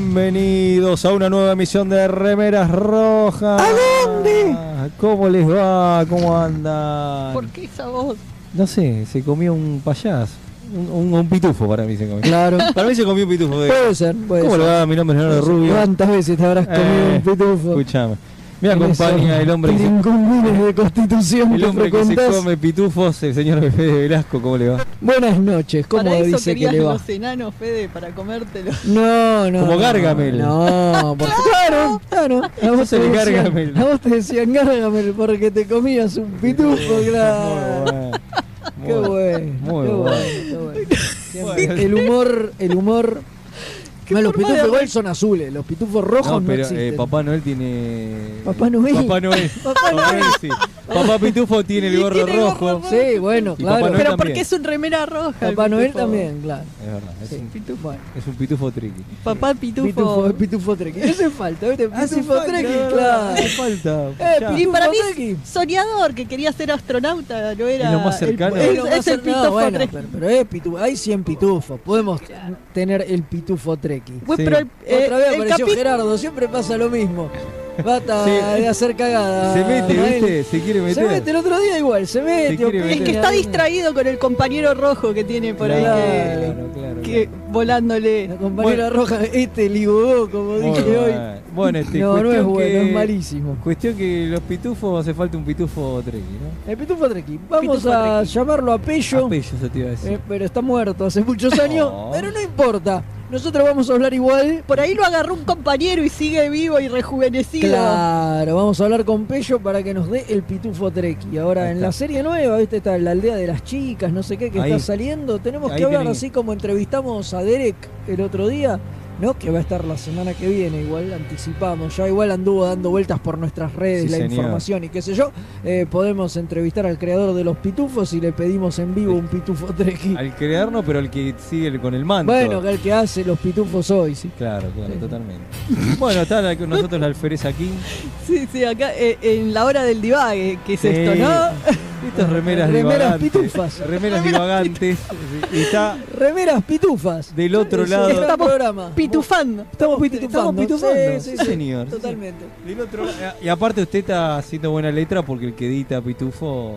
Bienvenidos a una nueva emisión de Remeras Rojas. ¿A dónde? ¿Cómo les va? ¿Cómo andan? ¿Por qué esa voz? No sé, se comió un payaso. Un, un- un pitufo para mí se comió. Claro. Para mí se comió un pitufo. de- Puede ser, puede ¿Cómo ser. le va? Mi nombre es Leonardo Rubio. ¿Cuántas veces te habrás comido Eh, un pitufo? Escuchame. Me acompaña el hombre que se, de constitución el hombre que se come pitufos, el señor Fede Velasco. ¿Cómo le va? Buenas noches, ¿cómo Para eso dice que le va? los enanos, Fede, para comértelo. No, no. Como Gargamel. No, por- claro, claro. A vos, te decían, Gargamel. a vos te decían Gargamel porque te comías un pitufo, claro. Muy Qué bueno. bueno, Muy qué bueno. bueno, qué bueno. El humor, el humor. ¿Qué No, los pitufos de igual son azules, los pitufos rojos no, No, pero eh, existen. Papá Noel tiene. Papá Noel. Papá Noel. Papá Noel. sí. Papá Pitufo tiene el gorro tiene rojo. rojo. Sí, bueno, Y claro. Pero también. porque es un remera roja. el Papá Noel también, claro. Es verdad, es, Sí. un, Pitufo. Es un pitufo triqui. Papá pitufo. pitufo, pitufo trequi. Hace falta, ¿viste? Hace Pitufo verdad, claro. Hace falta. Eh. Y para mí es soñador, que quería ser astronauta, no era. Es lo más el- cercano. Es, Es es el no, pitufo bueno, pero, pero es pitufo. Hay 100 pitufos. Podemos tener el pitufo trequi. Bueno, Sí. pero el, eh, Otra vez el apareció capi- Gerardo, siempre pasa lo mismo. Bata Sí. de hacer cagada. Se mete. ¿viste? Se quiere meter. Se mete el otro día igual, se mete. quiere opina. meter. Es que está distraído con el compañero rojo que tiene por ahí Claro, que, claro, que volándole. La compañera roja, este ligó, como Muy dije hoy. bueno. Bueno, este, No, no es bueno, que- es malísimo. Cuestión que los pitufos hace falta un pitufo trequi, ¿no? El pitufo trequi. Vamos Pitufo a trequi. llamarlo a Pello. Apello, eso te iba a decir. Eh, pero está muerto hace muchos años. Pero no importa. Nosotros vamos a hablar igual. Por ahí lo agarró un compañero y sigue vivo y rejuvenecido. Claro, vamos a hablar con Pello para que nos dé el pitufo Treki. Ahora, Ahí en la serie nueva, ¿viste? Está la aldea de las chicas, no sé qué, que Ahí. está saliendo. Tenemos Ahí que hablar tienen- así como entrevistamos a Derek el otro día, ¿no? Que va a estar la semana que viene, igual anticipamos. Ya igual anduvo dando vueltas por nuestras redes Sí, la señor. información y qué sé yo. Eh, podemos entrevistar al creador de los pitufos y le pedimos en vivo un pitufo Treki. Al crear no, pero al que sigue con el manto. Bueno, que el que hace los pitufos hoy, sí. Claro, claro, Sí. totalmente. Bueno, está la- nosotros la alfereza aquí. Sí, sí, acá eh, en la hora del divague, que es Sí. esto, ¿no? Estas remeras, Remeras divagantes. pitufas. Remeras divagantes. Está Remeras pitufas. del otro Sí, lado. gran programa. Pitufando. Estamos pitufando. Estamos pitufando. Sí, Sí, sí, sí. señor. Totalmente. Del otro lado. Y aparte usted está haciendo buena letra porque el que edita Pitufo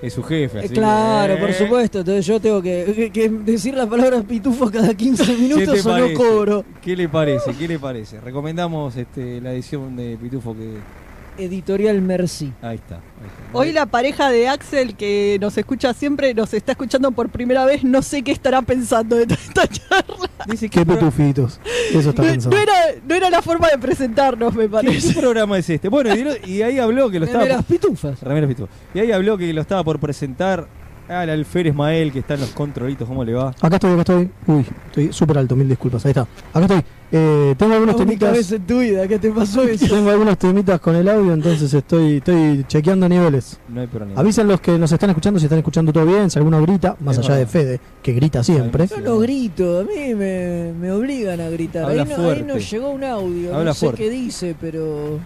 es su jefe. Eh, así claro, eh, por supuesto. Entonces yo tengo que, que- que decir las palabras pitufo cada 15 ¿Qué te minutos o no cobro. ¿Qué le parece? ¿Qué le parece? Recomendamos este, la edición de Pitufo que... Editorial Merci. Ahí está. ahí está. Hoy la pareja de Axel, que nos escucha siempre, nos está escuchando por primera vez, no sé qué estará pensando de toda esta charla. Dice que pitufitos. Eso está No, pensando. no era, no era la forma de presentarnos, me ¿Qué, parece. qué programa es este? Bueno, y, y ahí habló que lo estaba... Remeras pitufas. Remeras Pitufo. Y ahí habló que lo estaba por presentar al alférez Mael, que está en los controlitos, ¿cómo le va? Acá estoy, acá estoy. Uy, estoy súper alto, mil disculpas. Ahí está. Acá estoy. Eh, tengo algunos única vez temitas. en tu vida que te pasó eso. Tengo algunos temitas con el audio, entonces estoy, estoy chequeando niveles. No hay problema. Avisen los que nos están escuchando si están escuchando todo bien, si alguno grita, más Es allá de. Fede, que grita siempre. Yo no grito, a mí me, me obligan a gritar. Habla Ahí no, ahí fuerte. no llegó un audio, Habla no sé fuerte. qué dice, pero.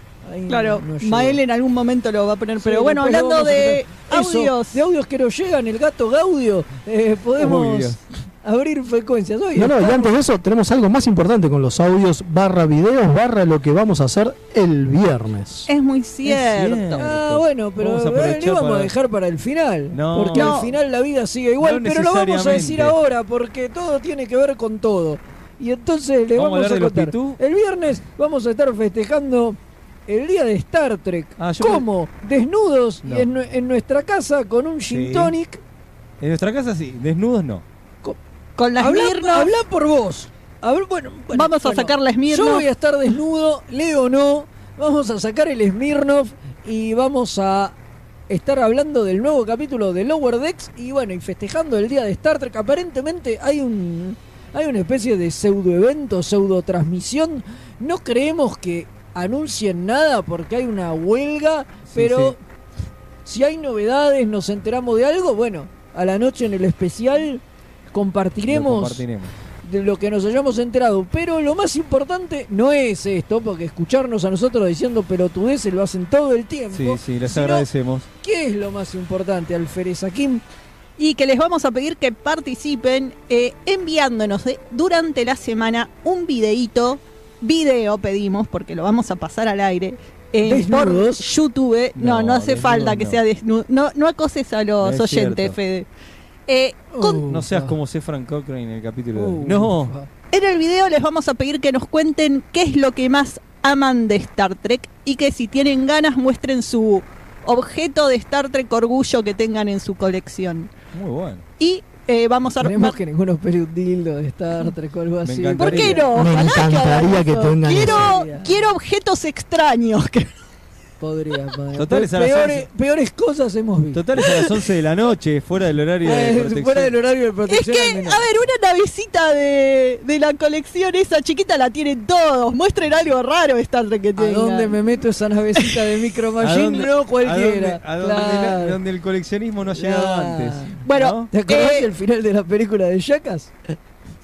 Claro, no. Mael en algún momento lo va a poner. Sí, Pero bueno, lo hablando de. Eso, audios. de audios que nos llegan, el gato Gaudio, eh, podemos abrir frecuencias. No, no, y antes de eso tenemos algo más importante con los audios barra videos barra lo que vamos a hacer el viernes. Es muy cierto. cierto. Ah, bueno, pero Vamos a eh, aprovechar le vamos para- a dejar para el final. No. Porque No. al final la vida sigue igual, No pero lo vamos a decir ahora porque todo tiene que ver con todo. Y entonces le ¿Vamos a vamos, contar. El viernes vamos a estar festejando el día de Star Trek. Ah, ¿Cómo? Desnudos y en, nue- en nuestra casa con un Sí. gin tonic. En nuestra casa sí, desnudos no. Con las Habla, Smirnoff, habla por vos. Habla- bueno, bueno, Vamos a bueno. sacar la Smirnoff. Yo voy a estar desnudo, Leo no. Vamos a sacar el Smirnoff y vamos a estar hablando del nuevo capítulo de Lower Decks y bueno, y festejando el día de Star Trek. Aparentemente hay un hay una especie de pseudo evento, pseudo transmisión. No creemos que anuncien nada porque hay una huelga, Sí, pero sí. si hay novedades, nos enteramos de algo, bueno, a la noche en el especial Lo compartiremos compartiremos. de lo que nos hayamos enterado. Pero lo más importante no es esto, porque escucharnos a nosotros diciendo pelotudeces lo hacen todo el tiempo. Sí, sí, les agradecemos. ¿Qué es lo más importante, Alférez Akim? y que les vamos a pedir que participen eh, enviándonos eh, durante la semana un videíto, video pedimos porque lo vamos a pasar al aire. eh, por. YouTube, no, no, No, hace falta que sea desnudo, no, no acoses a los No oyentes, cierto. Fede. Eh, con- No seas como C. Frank Cochrane en el capítulo de Uh, hoy. No, En el video les vamos a pedir que nos cuenten qué es lo que más aman de Star Trek y que si tienen ganas muestren su objeto de Star Trek orgullo que tengan en su colección. muy bueno. Y eh, vamos a... Queremos que ninguno espere un dildo de Star Trek o algo así. ¿Por qué no? Me Ojalá encantaría que tengan quiero, quiero objetos extraños. que- Podría, podría. Total, es a las peores, 11. peores cosas hemos visto. Total es a las 11 de la noche, fuera del horario de Eh, protección. fuera del horario de Es protección. al que, a ver, una navecita de, de la colección esa chiquita la tienen todos. Muestren algo raro Trek que ¿A tengan. dónde me meto esa navecita de Micro ¿A Machine? dónde- No cualquiera. A donde, a donde Claro. la- donde el coleccionismo no ha llegado Claro. antes. Bueno, ¿no? ¿Te acordás Eh, del final de la película de Jackass?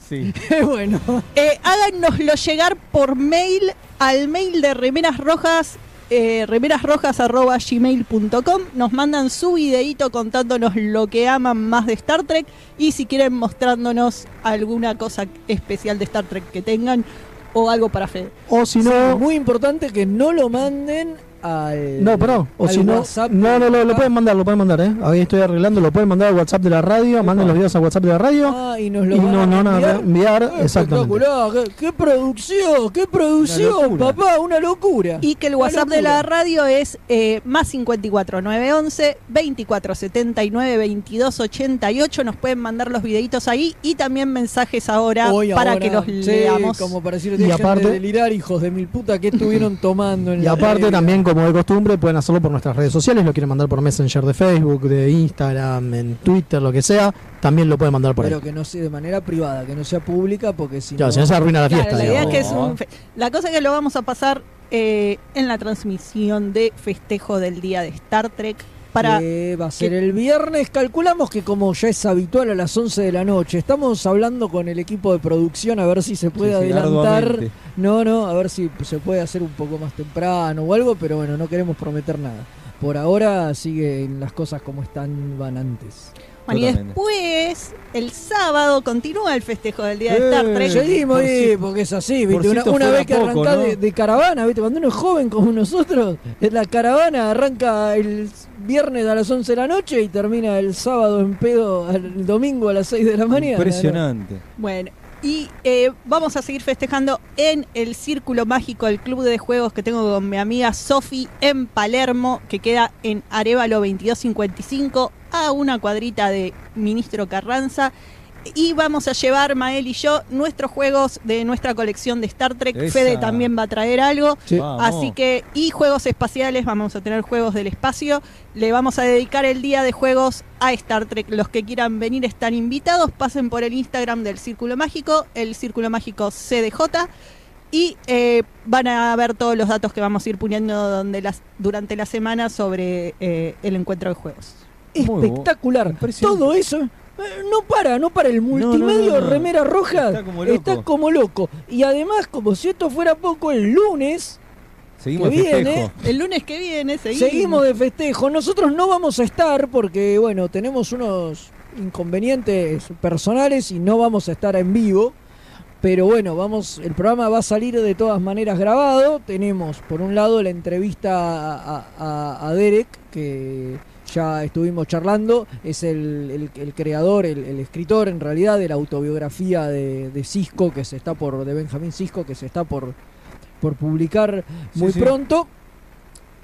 Sí. bueno. Eh, háganoslo llegar por mail al mail de Remeras Rojas, eh, remerasrojas.gmail.com. Nos mandan su videíto contándonos lo que aman más de Star Trek y si quieren mostrándonos alguna cosa especial de Star Trek que tengan o algo para Fede. O si Sí, no, muy importante que no lo manden al. No, perdón. O si no, WhatsApp no, no, lo, lo Ah, pueden mandar, lo pueden mandar, ¿eh? Ahí estoy arreglando, lo pueden mandar al WhatsApp de la radio, manden los videos al WhatsApp de la radio Ah, y nos lo y van no, a a enviar. enviar, Eh, exactamente. Espectacular, qué, qué producción, qué producción, locura. papá, una locura. Y que el Una WhatsApp de la radio es eh, más 54 911 24 79 22 88. Nos pueden mandar los videitos ahí y también mensajes ahora Hoy, para ahora, que los sí, leamos. como para decir, Y aparte- de delirar, hijos de mil puta, que estuvieron tomando en Y aparte también, como de costumbre, pueden hacerlo por nuestras redes sociales, lo quieren mandar por Messenger de Facebook, de Instagram, en Twitter, lo que sea, también lo pueden mandar por Pero ahí. que no sea de manera privada, que no sea pública, porque si Claro, no... si no se arruina la Claro, fiesta. la idea es que es un fe- La cosa es que lo vamos a pasar eh, en la transmisión de festejo del día de Star Trek para que va a ser el viernes. Calculamos que como ya es habitual a las 11 de la noche, estamos hablando con el equipo de producción a ver si se puede sí, adelantar. arduamente. No, no, a ver si se puede hacer un poco más temprano o algo, pero bueno, no queremos prometer nada. Por ahora siguen las cosas como están van antes. Bueno, y después, el sábado, continúa el festejo del día de Star Eh, Trek. Seguimos si- porque es así. Una, vez que poco, arrancás ¿no? de, de caravana, ¿viste? Cuando uno es joven como nosotros, la caravana arranca el viernes a las 11 de la noche y termina el sábado en pedo, el domingo a las 6 de la mañana. Impresionante. Bueno, y eh, vamos a seguir festejando en el Círculo Mágico, el club de juegos que tengo con mi amiga Sofi en Palermo, que queda en Arevalo 2255, a una cuadrita de Ministro Carranza. Y vamos a llevar, Mael y yo, nuestros juegos de nuestra colección de Star Trek. Esa. Fede también va a traer algo. Sí. Vamos. Así que, y juegos espaciales, vamos a tener juegos del espacio. Le vamos a dedicar el día de juegos a Star Trek. Los que quieran venir están invitados. Pasen por el Instagram del Círculo Mágico, el Círculo Mágico CDJ. Y eh, van a ver todos los datos que vamos a ir poniendo donde las, durante la semana sobre eh, el encuentro de juegos. Muy Espectacular. Todo eso. No para, no para. El no, multimedio no, no. Remera Roja Está como loco. está como loco. Y además, como si esto fuera poco, el lunes Seguimos que de viene, festejo. El lunes que viene seguimos. Seguimos de festejo. Nosotros no vamos a estar porque, bueno, tenemos unos inconvenientes personales y no vamos a estar en vivo. Pero bueno, vamos, el programa va a salir de todas maneras grabado. Tenemos, por un lado, la entrevista a, a- a Derek, que ya estuvimos charlando. Es el, el- el creador, el, el escritor en realidad de la autobiografía de, de Cisco, que se está por, de Benjamín Cisco, que se está por, por publicar muy sí. pronto.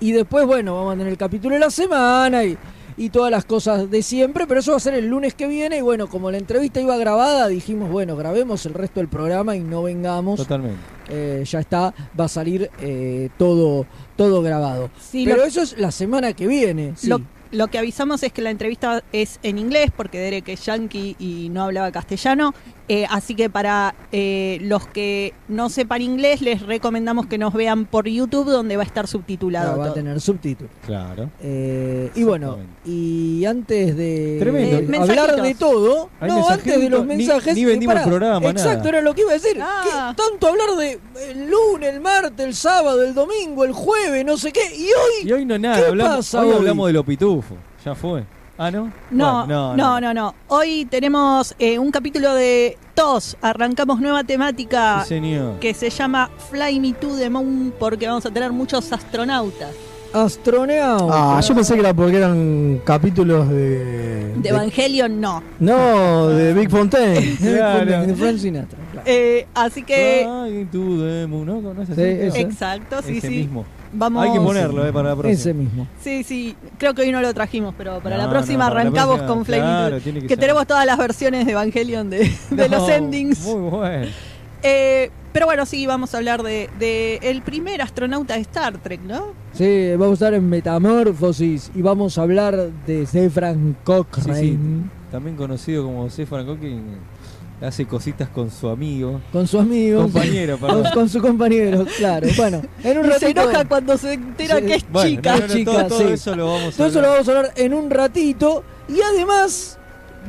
Y después, bueno, vamos a tener el capítulo de la semana y, y todas las cosas de siempre, pero eso va a ser el lunes que viene. Y bueno, como la entrevista iba grabada, dijimos, bueno, grabemos el resto del programa y no vengamos. Totalmente. Eh, ya está, va a salir eh, todo, todo grabado. Sí, pero lo- eso es la semana que viene. sí. Lo, que avisamos es que la entrevista es en inglés porque Derek es yankee y no hablaba castellano. Eh, así que para eh, los que no sepan inglés les recomendamos que nos vean por YouTube donde va a estar subtitulado. Claro, va a tener subtítulos. Claro. Eh, y bueno, y antes de Eh, hablar de todo, Hay no, antes de los ni- mensajes. ni vendimos pará, el programa, Exacto, nada. era lo que iba a decir. Ah. ¿Qué tanto hablar de el lunes, el martes, el sábado, el domingo, el jueves, no sé qué. Y hoy, Y hoy no nada, ¿Qué hablamos, pasa hoy hoy? hablamos de los pitufos. Ya fue. Ah, ¿no? No, Bueno, no, no, no, Hoy tenemos eh, un capítulo de TOS. Arrancamos nueva temática Sí, que se llama Fly Me to the Moon porque vamos a tener muchos astronautas. Astronauta. Ah, yo pensé que era porque eran capítulos de. De Evangelion no. No, de Big Fontaine. Claro. De Frank Sinatra. claro. Eh, así que... The moon, ¿no? ¿No es así? Sí, ese. Exacto, sí, Ese sí. mismo. Vamos... Hay que ponerlo, eh, para la próxima. Ese mismo. Sí, sí. Creo que hoy no lo trajimos, pero para No, la no, próxima la arrancamos próxima, con Fly Me to- claro, tiene que que tenemos todas las versiones de Evangelion de, de No, los endings. Muy bueno. Eh, pero bueno, sí, vamos a hablar de, de el primer astronauta de Star Trek, ¿no? Sí, vamos a estar en Metamorfosis y vamos a hablar de Zefran Cochrane. Sí, sí. También conocido como Stefan Hawking, hace cositas con su amigo. Con su amigo. Compañero, Con, perdón. con su compañero, claro. Bueno, en un Y se ratito. enoja cuando se entera Sí. que es Bueno, chica. no, no, no, chica, todo, todo sí. eso lo vamos a Todo eso lo hablar. vamos a hablar en un ratito. Y además,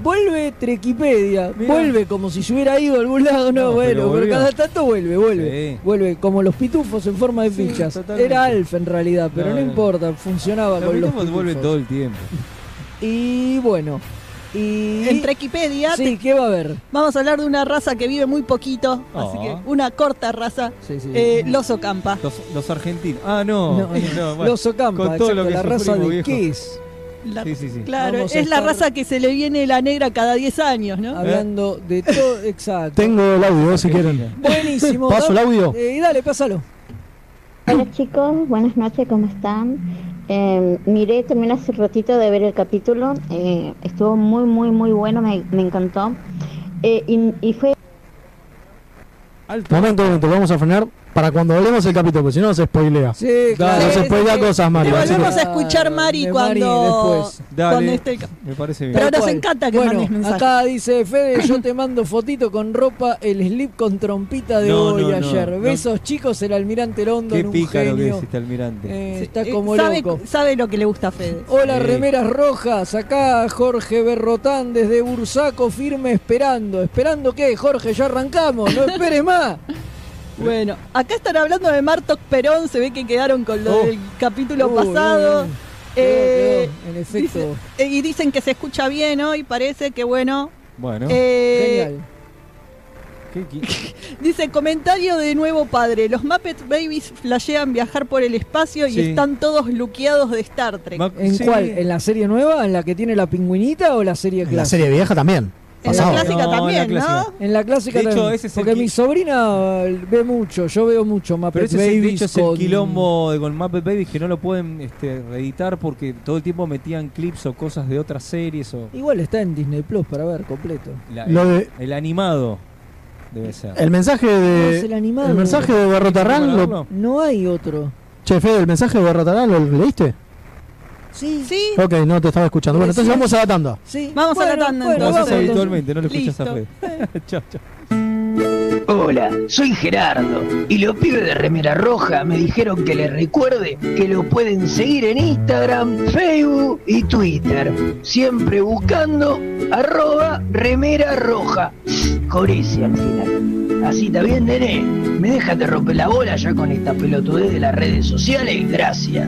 vuelve Trequipedia. Vuelve como si se hubiera ido a algún lado. No, No, bueno, pero cada tanto vuelve, vuelve. Sí. Vuelve como los pitufos en forma de Sí, fichas. totalmente. Era Alf en realidad, pero No, no, no. importa, funcionaba Los con los pitufos pitufos. todo el tiempo. Y bueno. Y. En Trekipedia Sí, ¿qué va a haber? vamos a hablar de una raza que vive muy poquito, así que una corta raza, Sí, sí. eh, los Ocampa. Los, los argentinos. Ah, no. No, no, bueno. los Ocampa, con todo exacto, lo que la raza de viejo. Qué es. La- Sí, sí, sí. Claro, Vamos es la raza que se le viene la negra cada 10 años, ¿no? Hablando de todo, exacto. Tengo el audio, si quieren. Buenísimo. Paso el audio. eh, y dale, pásalo. Hola chicos, buenas noches, ¿cómo están? Eh, miré también hace ratito de ver el capítulo, eh, estuvo muy, muy, muy bueno, me, me encantó. Eh, y, y fue Alto. Momento, momento, vamos a frenar para cuando hablemos el capítulo, porque si no se spoilea. Sí, claro. no se sí, spoilea sí. cosas, así volvemos que- a escuchar Mari de cuando, después. Dale. cuando esté el ca- Me parece bien. Pero nos encanta que bueno, mandes mensajes. Acá dice Fede, yo te mando fotito con ropa, el slip con trompita de No, hoy no, ayer. no. Besos chicos, el almirante Londo Qué en un pícaro que es este almirante. Eh, Sí, está eh, como sabe, loco. sabe lo que le gusta a Fede. Hola, Sí. remeras rojas. Acá Jorge Berrotán desde Bursaco, firme esperando. ¿Esperando qué, Jorge? Ya arrancamos. No esperes más. Bueno, acá están hablando de Martok Perón, se ve que quedaron con lo Oh. del capítulo pasado. Eh, Quedó, quedó, en efecto. dice- eh, y dicen que se escucha bien hoy, parece que bueno. Bueno. Eh, Genial. ¿qué- qué- Dice comentario de nuevo padre. Los Muppet Babies flashean viajar por el espacio y Sí. están todos luqueados de Star Trek. ¿En sí. cuál? ¿En la serie nueva? ¿En la que tiene la pingüinita o la serie clásica? la serie vieja también. En la clásica No, en la también, clásica. ¿no? En la clásica De hecho, también. ese es Porque mi sobrina eh, ve mucho, yo veo mucho Muppet Pero ese es el, Babies de hecho es el quilombo de con Muppet Babies que no lo pueden este, reeditar porque todo el tiempo metían clips o cosas de otras series o Igual está en Disney Plus para ver completo. la- Lo de- el animado debe ser. El mensaje No, de. es el animado. El mensaje de Berrotarrán. ¿Para Lo... verlo? No hay otro. Che, Fede, el mensaje de Berrotarrán, ¿lo leíste? Sí, Sí, Ok, no te estaba escuchando. Bueno, entonces vamos a la tanda. sí. Vamos a la tanda, Lo entonces. haces vamos, habitualmente, no lo escuchas a chao, chao. Hola, soy Gerardo y los pibes de Remera Roja me dijeron que les recuerde que lo pueden seguir en Instagram, Facebook y Twitter, siempre buscando arroba Remera Roja, con ese al final. Así está bien, nene. ¿Me dejas de romper la bola ya con esta pelotudez de las redes sociales? Gracias.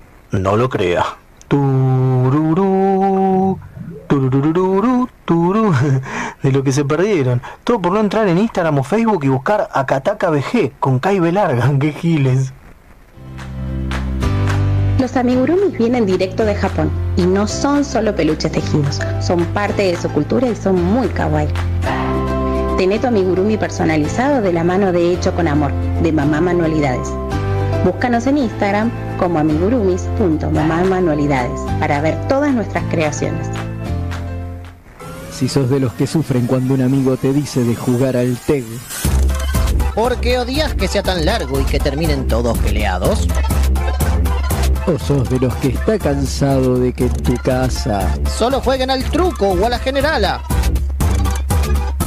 no lo crea. Tururú, tururururu, turú. De lo que se perdieron. Todo por no entrar en Instagram o Facebook y buscar Akataka BG con Kai Larga. ¡Qué giles! Los amigurumis vienen directo de Japón y no son solo peluches tejidos, son parte de su cultura y son muy kawaii. Tené tu amigurumi personalizado de la mano de Hecho con Amor, de Mamá Manualidades. Búscanos en Instagram como amigurumis.mamamanualidades para ver todas nuestras creaciones. Si sos de los que sufren cuando un amigo te dice de jugar al TEG, ¿Por qué odias que sea tan largo y que terminen todos peleados? o sos de los que está cansado de que en tu casa Solo jueguen al truco o a la generala.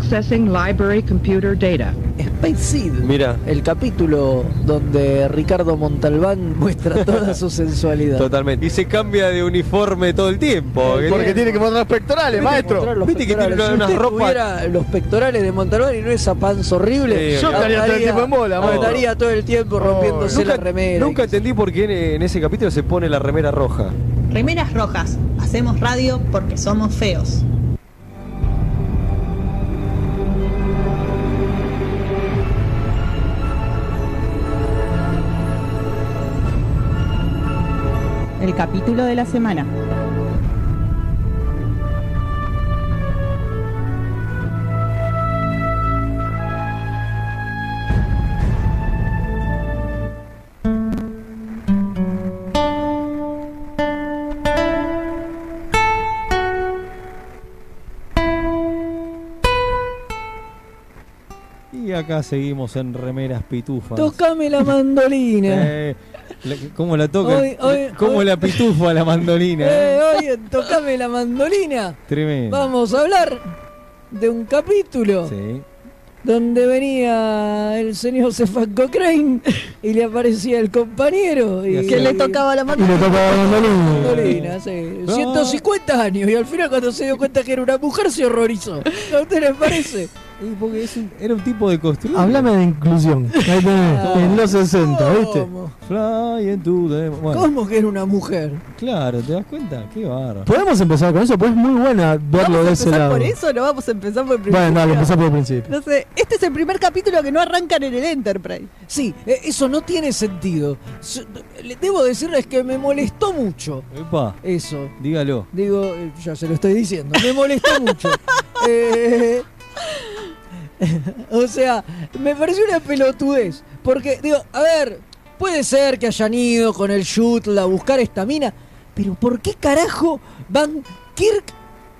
Accessing library computer data. Space Seed. Mira. El capítulo donde Ricardo Montalbán muestra toda su sensualidad. Totalmente. Y se cambia de uniforme todo el tiempo. Porque tiene que mostrar pectorales, Mostrar los Viste que tiene pectorales. una, si unas usted ropas. tuviera los pectorales de Montalbán y no esa panza horrible, Sí, Yo estaría todo el tiempo en bola, maestro. Estaría todo el tiempo rompiéndose nunca, la remera. nunca entendí por qué en, en ese capítulo se pone la remera roja. Remeras rojas, hacemos radio porque somos feos. El capítulo de la semana. Y acá seguimos en remeras pitufas. Tocame la mandolina. Eh, la- ¿Cómo la toca? Hoy- hoy- ¿Cómo hoy- la pitufo a la mandolina? Eh, eh? oye, tocame la mandolina. Tremendo. Vamos a hablar de un capítulo Sí. donde venía el señor Stefan Cochrane y le aparecía el compañero y Que le tocaba la Y le tocaba la mandolina. mandolina, sí. 150 años y al final cuando se dio cuenta que era una mujer se horrorizó. ¿A usted le parece? Y porque es un- era un tipo de construido. Hablame de inclusión. Ahí tenés, Ah. en los 60, ¿viste? ¿Cómo? Fly into the... Bueno, ¿Cómo que era una mujer? claro, ¿te das cuenta? Qué bárbaro. Podemos empezar con eso, pues es muy buena verlo ¿Vamos de a ese empezar lado. por eso no vamos a empezar por el principio? Bueno, dale, empezar por el principio. No sé, este es el primer capítulo que no arrancan en el Enterprise. Sí, eh, eso no tiene sentido. Debo decirles que me molestó mucho Epa, eso. dígalo. Digo, eh, ya se lo estoy diciendo, me molestó mucho. Eh, o sea, me pareció una pelotudez. Porque, digo, a ver, puede ser que hayan ido con el shuttle a buscar esta mina, pero ¿por qué carajo van Kirk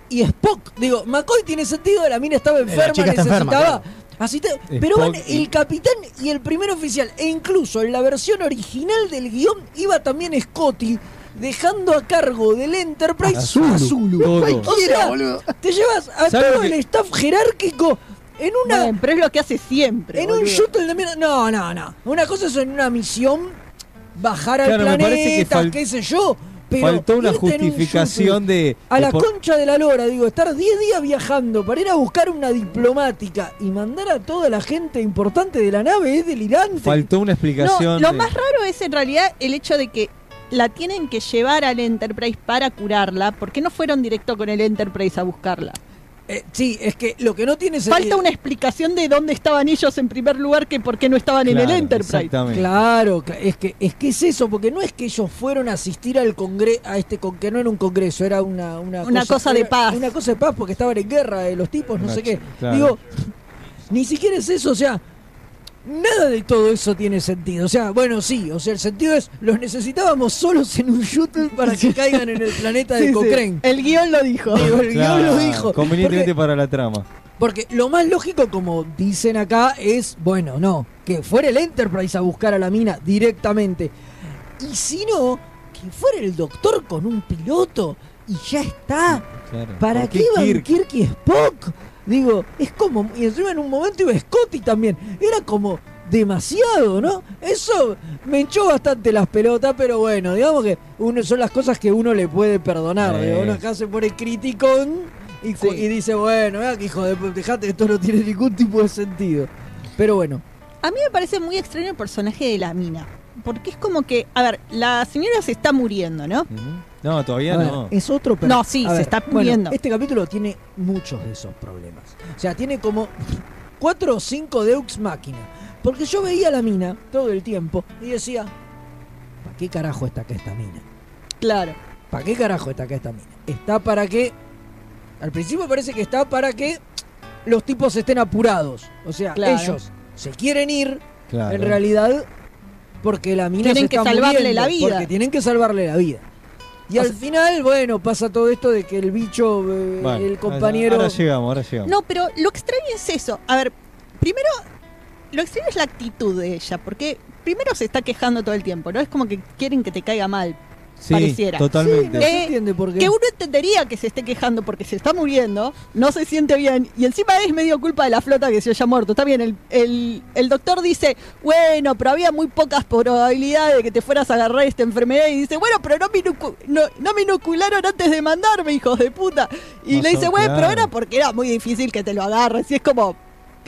y Spock? Digo, McCoy tiene sentido, la mina estaba enferma, chica está enferma, necesitaba. claro. Así te- pero van el capitán y el primer oficial, e incluso en la versión original del guion iba también Scotty, dejando a cargo del Enterprise A a Zulu. Todo. O sea, te llevas a ¿Sabe todo el staff jerárquico en una pero es lo que hace siempre. en un shuttle de mierda. No, no, no. Una cosa es en una misión bajar al Claro, que planeta, fal- qué sé yo. Pero Faltó una un justificación de. A de la por- concha de la lora, digo, estar 10 días viajando para ir a buscar una diplomática y mandar a toda la gente importante de la nave es delirante. Faltó una No, explicación. lo de- más raro es en realidad el hecho de que la tienen que llevar al Enterprise para curarla. ¿Por qué no fueron directo con el Enterprise a buscarla? Eh, sí, es que lo que no tiene Falta una explicación de dónde estaban ellos en primer lugar que por qué no estaban en el Enterprise. exactamente. Claro, cla- es que es que es eso, porque no es que ellos fueron a asistir al congreso, a este con que no era un congreso, era una una, Una cosa de era paz. una cosa de paz porque estaban en guerra eh, los tipos, no Una sé qué. claro. Digo, ni siquiera es eso, o sea, nada de todo eso tiene sentido. O sea, bueno, sí, o sea, el sentido es los necesitábamos solos en un shuttle para que caigan en el planeta de sí. Cochrane. El guion lo dijo. Digo, el Claro, guion lo dijo. Convenientemente Porque- para la trama. porque lo más lógico, como dicen acá, es, bueno, no, que fuera el Enterprise a buscar a la mina directamente. Y si no, que fuera el doctor con un piloto y ya está. Claro. ¿Para ¿Por qué iban Kirk? Kirk y Spock? Digo, es como, y encima en un momento iba Scotty también. Era como demasiado, ¿no? Eso me echó bastante las pelotas, pero bueno, digamos que uno, son las cosas que uno le puede perdonar. Eh. digo, uno acá se pone criticón y, dice, bueno, que hijo de puta, dejate que esto no tiene ningún tipo de sentido. Pero bueno, A mí me parece muy extraño el personaje de la mina. Porque es como que, a ver, la señora se está muriendo, ¿no? No, todavía ver, no. es otro per- No, sí, se está bueno, muriendo. este capítulo tiene muchos de esos problemas. O sea, tiene como cuatro o cinco Deux Máquina. Porque yo veía a la mina todo el tiempo y decía, ¿para qué carajo está acá esta mina? Claro. ¿Para qué carajo está acá esta mina? Está para que... Al principio parece que está para que los tipos estén apurados. O sea, Claro. ellos se quieren ir, Claro. en realidad, porque la mina Tienen se que está salvarle muriendo, la vida. Porque tienen que salvarle la vida. Y al final, bueno, pasa todo esto de que el bicho, eh, Bueno, el compañero... Ahora llegamos, ahora llegamos. No, pero lo extraño es eso. A ver, primero, lo extraño es la actitud de ella, porque primero se está quejando todo el tiempo, ¿no? Es como que quieren que te caiga mal, Sí, pareciera. totalmente. no se Eh, entiende por qué. Que uno entendería que se esté quejando porque se está muriendo, no se siente bien, y encima es medio culpa de la flota que se haya muerto. Está bien, el, el, el doctor dice, bueno, pero había muy pocas probabilidades de que te fueras a agarrar esta enfermedad, y dice, bueno, pero no me, inocu- no, no me inocularon antes de mandarme, hijos de puta. Y le dice, bueno, pero era porque era muy difícil que te lo agarres, y es como...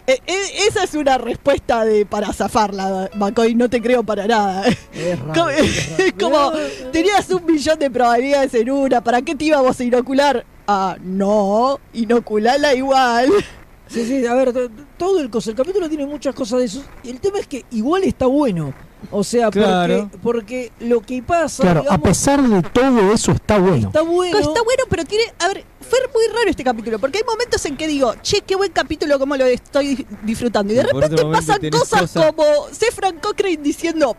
e- e- esa es una respuesta de para zafarla, McCoy, no te creo para nada. Es raro, Como, es como, tenías un millón de probabilidades en una, ¿para qué te íbamos a inocular? Ah, no, inoculala igual. Sí, sí, a ver, to- todo el coso, el capítulo tiene muchas cosas de eso. Y el tema es que igual está bueno. O sea, Claro. porque, porque lo que pasa, Claro, a pesar de todo eso está bueno. está bueno. Está bueno, pero tiene. A ver, fue muy raro este capítulo, porque hay momentos en que digo, che, qué buen capítulo, cómo lo estoy dis- disfrutando. Y de por repente pasan cosas- como Sefran Cochrane diciendo.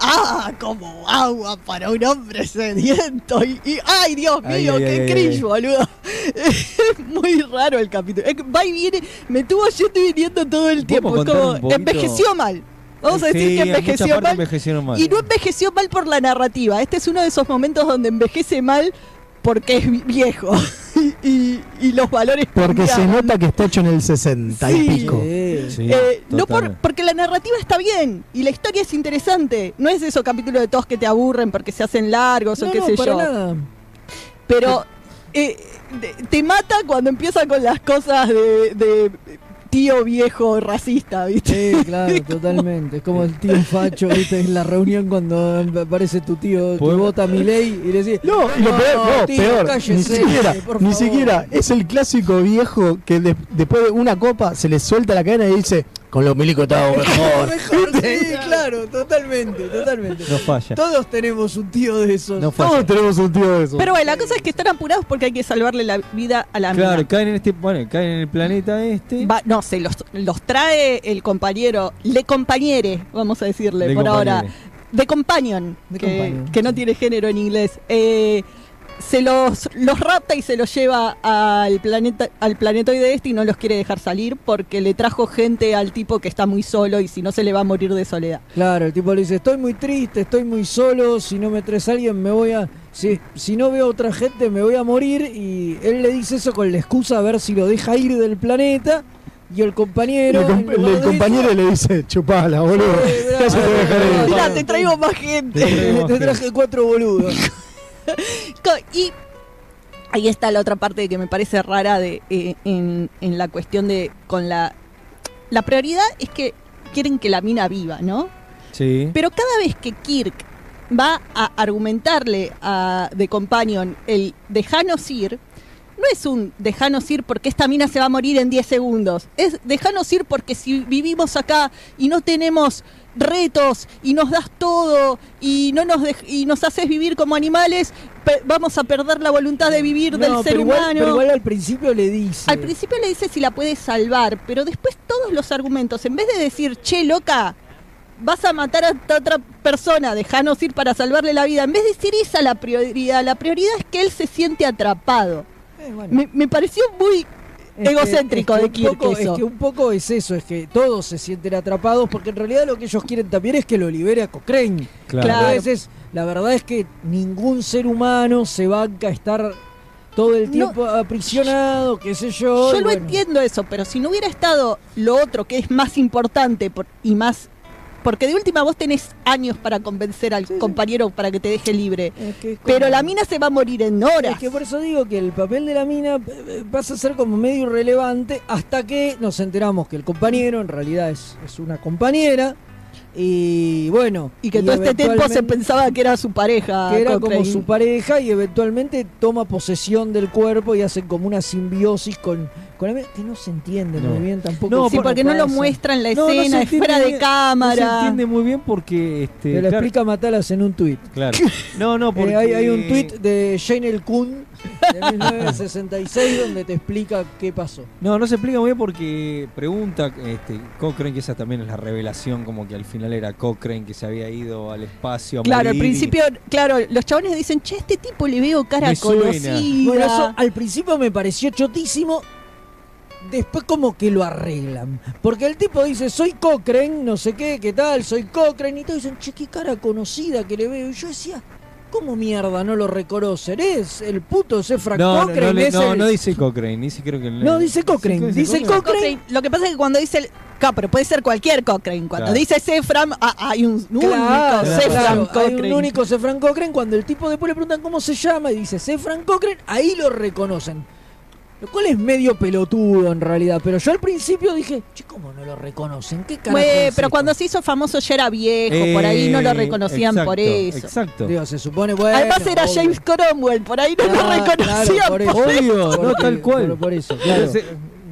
Ah, como agua para un hombre sediento. Y, y- ay, Dios mío, ay, qué ay, cringe, ay. boludo. Es muy raro el capítulo. Va y viene, me tuvo yendo y viniendo todo el tiempo. Como, poquito? envejeció mal. Vamos a decir Sí, que envejeció mal. Y no envejeció mal por la narrativa. Este es uno de esos momentos donde envejece mal porque es vi- viejo. y, y- y los valores Porque se nota que está hecho en el 60 y pico. Sí, Eh, no por, porque la narrativa está bien y la historia es interesante. No es esos capítulos de todos que te aburren porque se hacen largos o qué no, sé para yo. nada. Pero eh, te, te mata cuando empieza con las cosas de, de tío viejo racista, ¿viste? Sí, claro, totalmente. Es como el tío facho, ¿viste? En la reunión cuando aparece tu tío, ¿Podemos- vota mi ley y le decís, No, y lo peor, no, tío, peor, cállese, ni siquiera, por ni favor". siquiera, es el clásico viejo que de- después de una copa se le suelta la cadena y dice, con los milicos estábamos mejor. Mejor, sí, claro, totalmente, totalmente. No falla. Todos tenemos un tío de esos. No falla. Todos tenemos un tío de eso. Pero bueno, la cosa es que están apurados porque hay que salvarle la vida a la Claro, mina. caen en este, bueno, caen en el planeta este. Va- no sé, los, los trae el compañero, le compañere, vamos a decirle Le por ahora. The Companion, The que, Companion, que no tiene género en inglés. Eh, se los, los rapta y se los lleva al planeta al planetoide este y no los quiere dejar salir porque le trajo gente al tipo que está muy solo y si no se le va a morir de soledad. Claro, el tipo le dice, estoy muy triste, estoy muy solo, si no me traes a alguien me voy a... Si, si no veo a otra gente me voy a morir y él le dice eso con la excusa a ver si lo deja ir del planeta y el compañero... el, com- el compañero le dice, chupala, boludo. Sí, Ya se te va a dejar bravo. ir. Mira, te traigo más gente. Te traje cuatro boludos. Y ahí está la otra parte que me parece rara de eh, en, en la cuestión de con la la prioridad es que quieren que la mina viva, ¿no? Sí. Pero cada vez que Kirk va a argumentarle a The Companion el dejanos ir, no es un dejanos ir porque esta mina se va a morir en 10 segundos. Es dejanos ir porque si vivimos acá y no tenemos retos y nos das todo y no nos y nos haces vivir como animales, vamos a perder la voluntad de vivir del ser pero igual- humano. pero igual al principio le dice. Al principio le dice si la puede salvar, pero después todos los argumentos, en vez de decir, che, loca, vas a matar a esta otra persona, dejanos ir para salvarle la vida, en vez de decir esa la prioridad, la prioridad es que él se siente atrapado. me, me pareció muy Es que- egocéntrico es que de Kirk poco- eso. Es que un poco es eso, es que todos se sienten atrapados porque en realidad lo que ellos quieren también es que lo libere a Cochrane. Claro. Entonces, la verdad es que ningún ser humano se banca a estar todo el tiempo aprisionado, qué sé yo. Yo lo bueno. entiendo eso, pero si no hubiera estado lo otro que es más importante por- y más... Porque de última vos tenés años para convencer al compañero para que te deje libre. Pero la mina se va a morir en horas. Es que por eso digo que el papel de la mina eh, pasa a ser como medio irrelevante hasta que nos enteramos que el compañero en realidad es, es una compañera y bueno. Y que todo este tiempo se pensaba que era su pareja. que era como su pareja y eventualmente toma posesión del cuerpo y hacen como una simbiosis con, que no se entiende No. muy bien tampoco. No, Sí, porque no lo pasa. muestra en la No, no se escena, es fuera de cámara. No se entiende muy bien porque. Este, Te lo claro, explica Matalas en un tuit. Claro. No, no, porque. Eh, hay, hay un tuit de Jane El Kun de 1966 donde te explica qué pasó. No, no se explica muy bien porque pregunta este, Cochrane, que esa también es la revelación, como que al final era Cochrane que se había ido al espacio a Claro, al y- principio, claro, los chabones dicen, che, este tipo le veo cara conocida. Bueno, eso al principio me pareció chotísimo. Después como que lo arreglan. Porque el tipo dice, soy Cochrane, no sé qué, qué tal, soy Cochrane. Y todos dicen, che, qué cara conocida que le veo. Y yo decía, ¿cómo mierda no lo reconocen? Es el puto Sefran No, no, Cochrane. no, le- es no, el- no dice Cochrane, dice creo que. No, dice Cochrane, dice Cochrane. Lo que pasa es que cuando dice el... Claro, pero puede ser cualquier Cochrane. Cuando Claro. dice Sefram, ah, hay un único Claro, Sefram claro, hay Cochrane. un único Sefran Cochrane. Cuando el tipo después le preguntan cómo se llama y dice Sefran Cochrane, ahí lo reconocen. Lo cual es medio pelotudo en realidad. Pero yo al principio dije, che, ¿cómo no lo reconocen? ¿Qué carajo es pero esto?". cuando se hizo famoso ya era viejo, por ahí no lo Eh, reconocían por eso. Exacto. Digo, se supone, bueno. Además era obvio. James Cromwell, por ahí no Ah, lo claro, reconocían por eso. Obvio, no, tal cual. Por, por eso, claro. Ese-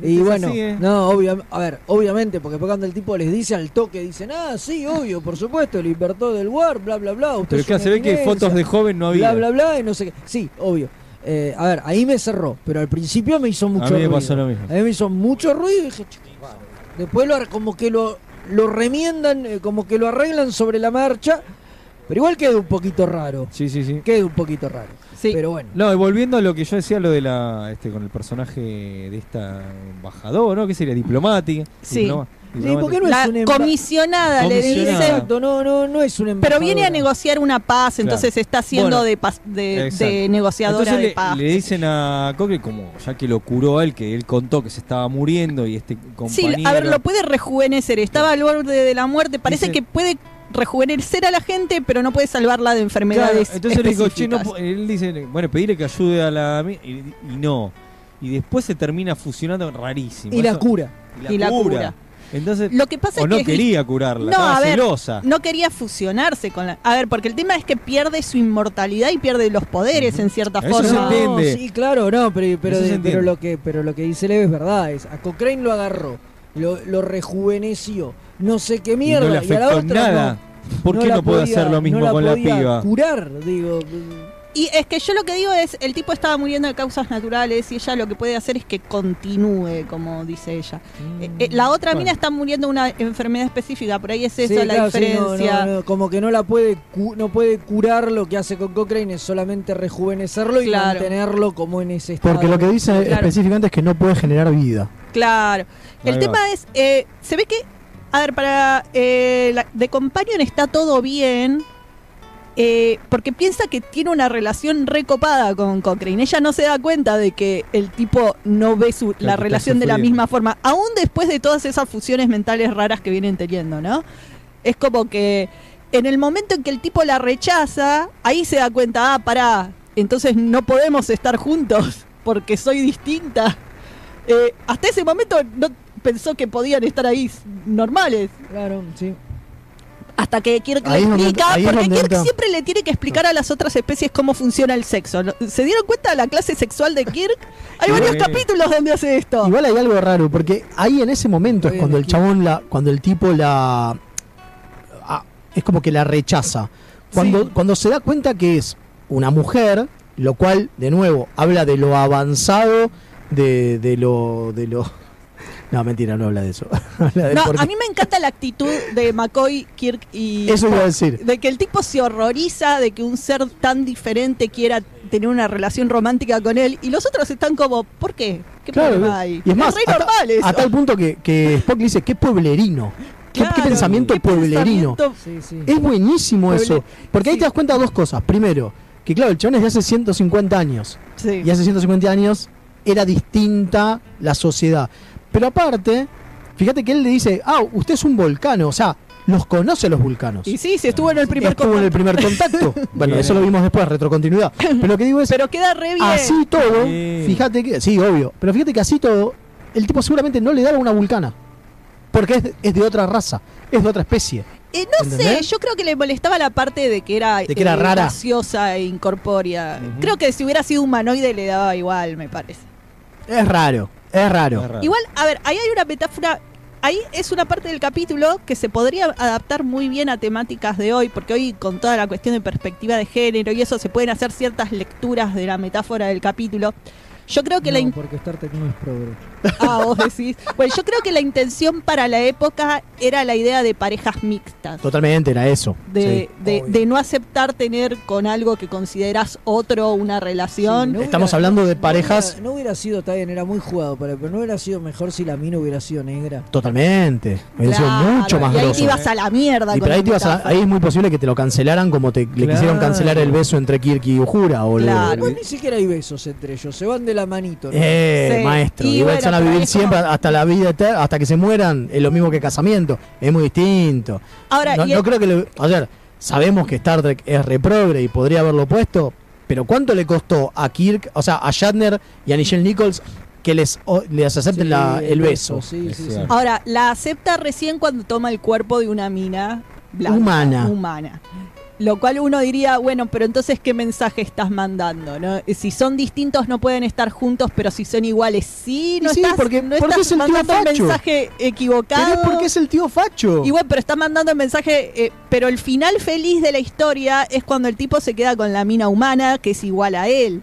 Y bueno, así, ¿eh? no, obvia- a ver, obviamente, porque después cuando el tipo les dice al toque, dicen, ah, sí, obvio, por supuesto, el del War, bla, bla, bla. usted Pero es claro, una se ve que eminencia, fotos de joven no había. Bla, bla, bla, y no sé qué. Sí, obvio. Eh, a ver, ahí me cerró, pero al principio me hizo mucho mí me ruido. pasó lo mismo. A mí me hizo mucho ruido y dije. Después lo, como que lo, lo remiendan, eh, como que lo arreglan sobre la marcha, pero igual queda un poquito raro. Sí, sí, sí. Queda un poquito raro. Sí. Pero bueno. No, y volviendo a lo que yo decía, lo de la. Este, con el personaje de esta embajadora, ¿no? ¿Qué sería? Diplomática. Sí. Diploma- Sí, porque no La es comisionada, le Comisionada. dice... Exacto, no, no, no es un Pero viene a negociar una paz, entonces Claro. está haciendo Bueno, de, pas- de, negociadora Entonces de le, paz. le dicen a Cochrane, como ya que lo curó a él, que él contó que se estaba muriendo y este Sí, compañero. a ver, lo puede rejuvenecer. Estaba al borde de la muerte. Parece Dice- que puede rejuvenecer a la gente, pero no puede salvarla de Claro, enfermedades. entonces le digo, che, no, específicas. po- él dice, bueno, pedirle que ayude a la. Y, y no. Y después se termina fusionando rarísimo. Y la Eso- cura. Y la cura. Entonces, Lo que pasa o es no que es- quería curarla, No, estaba a ver, celosa. no quería fusionarse con la. A ver, porque el tema es que pierde su inmortalidad y pierde los poderes en cierta Eso forma. se No, entiende. sí, claro, no, pero, pero, de- pero lo que pero lo que dice Leve es verdad, es a Cochrane lo agarró, lo, lo rejuveneció, no sé qué Y mierda, no le y, a la afectó otra nada. no. ¿Por qué no puede podía- hacer lo mismo no con la piba? curar, digo. Y es que yo lo que digo es, el tipo estaba muriendo de causas naturales y ella lo que puede hacer es que continúe, como dice ella. Eh, eh, la otra bueno. mina está muriendo de una enfermedad específica, por ahí es eso Sí, la claro, sí, no, diferencia. no, no, como que no la puede cu- no puede curar lo que hace con Cochrane es solamente rejuvenecerlo y Claro. mantenerlo como en ese estado. Porque lo que dice Claro. específicamente es que no puede generar vida. Claro. El tema es, eh, se ve que, a ver, para eh, la, The Companion está todo bien, eh, porque piensa que tiene una relación recopada con Cochrane. Ella no se da cuenta de que el tipo no ve su, la relación de la misma forma, aún después de todas esas fusiones mentales raras que vienen teniendo, ¿no? Es como que en el momento en que el tipo la rechaza, ahí se da cuenta, ah, pará, entonces no podemos estar juntos porque soy distinta. Eh, hasta ese momento no pensó que podían estar ahí normales. Claro, sí. Hasta que Kirk Ahí le donde explica, porque Kirk entra- siempre le tiene que explicar a las otras especies cómo funciona el sexo. ¿Se dieron cuenta de la clase sexual de Kirk? Hay varios Sí. capítulos donde hace esto. Igual hay algo raro, porque ahí en ese momento es cuando el chabón la, cuando el tipo la ah, es como que la rechaza. Cuando, cuando se da cuenta que es una mujer, lo cual, de nuevo, habla de lo avanzado, de, de lo, de lo. No, mentira, no habla de eso. Habla de No, a mí me encanta la actitud de McCoy, Kirk y. Eso iba a decir. De que el tipo se horroriza de que un ser tan diferente quiera tener una relación romántica con él y los otros están como, ¿por qué? ¿Qué Claro, problema hay? y es más, re a, ta- normal eso. a tal punto que, que Spock le dice, qué pueblerino. ¿Qué, pensamiento qué pueblerino? pensamiento- Es buenísimo Pueble- eso. Porque ahí te das cuenta de dos cosas. Primero, que claro, el chabón es de hace 150 años. Sí. Y hace 150 años era distinta la sociedad. Pero aparte, fíjate que él le dice, ah, usted es un volcano. O sea, los conoce los vulcanos. Y sí, se estuvo en el primer Estuvo en el primer contacto. bueno, Bien. eso lo vimos después, retrocontinuidad. Pero lo que digo es, Pero queda re bien. así todo, fíjate que, sí, obvio, pero fíjate que así todo, el tipo seguramente no le daba una vulcana. Porque es de, es de otra raza, es de otra especie. Eh, no sé, yo creo que le molestaba la parte de que era, De que era rara. graciosa e incorpórea. Creo que si hubiera sido humanoide le daba igual, me parece. Es raro, es raro. Igual, a ver, ahí hay una metáfora. Ahí es una parte del capítulo que se podría adaptar muy bien a temáticas de hoy, porque hoy con toda la cuestión de perspectiva de género y eso se pueden hacer ciertas lecturas de la metáfora del capítulo. Yo creo que la, No, in- porque Star Trek no es progre. Ah, vos decís. Bueno, yo creo que la intención para la época era la idea de parejas mixtas. Totalmente era eso. De, sí. de, de no aceptar tener con algo que consideras otro una relación. No Estamos hubiera- hablando de no parejas- hubiera- No hubiera sido, está bien, era muy jugado, pero, pero no hubiera sido mejor si la mina hubiera sido negra. Totalmente. Hubiera sido Claro, mucho más y ahí grosso. te ibas a la mierda. Y con pero ahí, te ibas a- ahí es muy posible que te lo cancelaran como te le Claro. quisieron cancelar el beso entre Kirk y Uhura. boludo. No, ni siquiera hay besos entre ellos, se van de la manito. ¿no? Eh, Sí. maestro. Y Y, bueno, van a vivir siempre como- hasta la vida eterna, hasta que se mueran, es lo mismo que casamiento. Es muy distinto. Ahora, no, y no el- creo que le- a ver, sabemos que Star Trek es reprogre y podría haberlo puesto, pero ¿cuánto le costó a Kirk, o sea, a Shatner y a Nichelle Nichols que les, o- les acepten la- el beso? Ahora, la acepta recién cuando toma el cuerpo de una mina blanca, Humana. humana. Lo cual uno diría, bueno, pero entonces, ¿qué mensaje estás mandando? ¿no? Si son distintos no pueden estar juntos, pero si son iguales, sí, no sí, estás, porque- no porque estás es el tío mandando un facho. mensaje equivocado. Pero es porque es el tío facho. Y bueno, pero está mandando el mensaje, eh, pero el final feliz de la historia es cuando el tipo se queda con la mina humana, que es igual a él.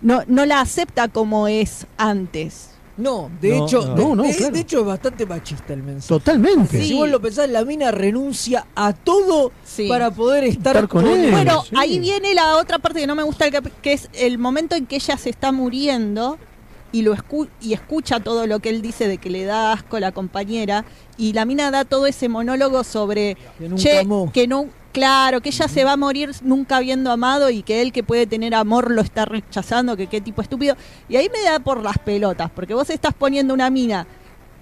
No, no la acepta como es antes. No, de No, hecho, no. de, No, no, de- claro. de hecho es bastante machista el mensaje. Totalmente. Si vos lo pensás, la mina renuncia a todo Sí. para poder estar, Estar con él. Bueno, sí. ahí viene la otra parte que no me gusta, que es el momento en que ella se está muriendo y lo escu- y escucha todo lo que él dice de que le da asco a la compañera y la mina da todo ese monólogo sobre Que nunca che, amó. que no claro, que ella se va a morir nunca habiendo amado y que él que puede tener amor lo está rechazando, que qué tipo estúpido. Y ahí me da por las pelotas, porque vos estás poniendo una mina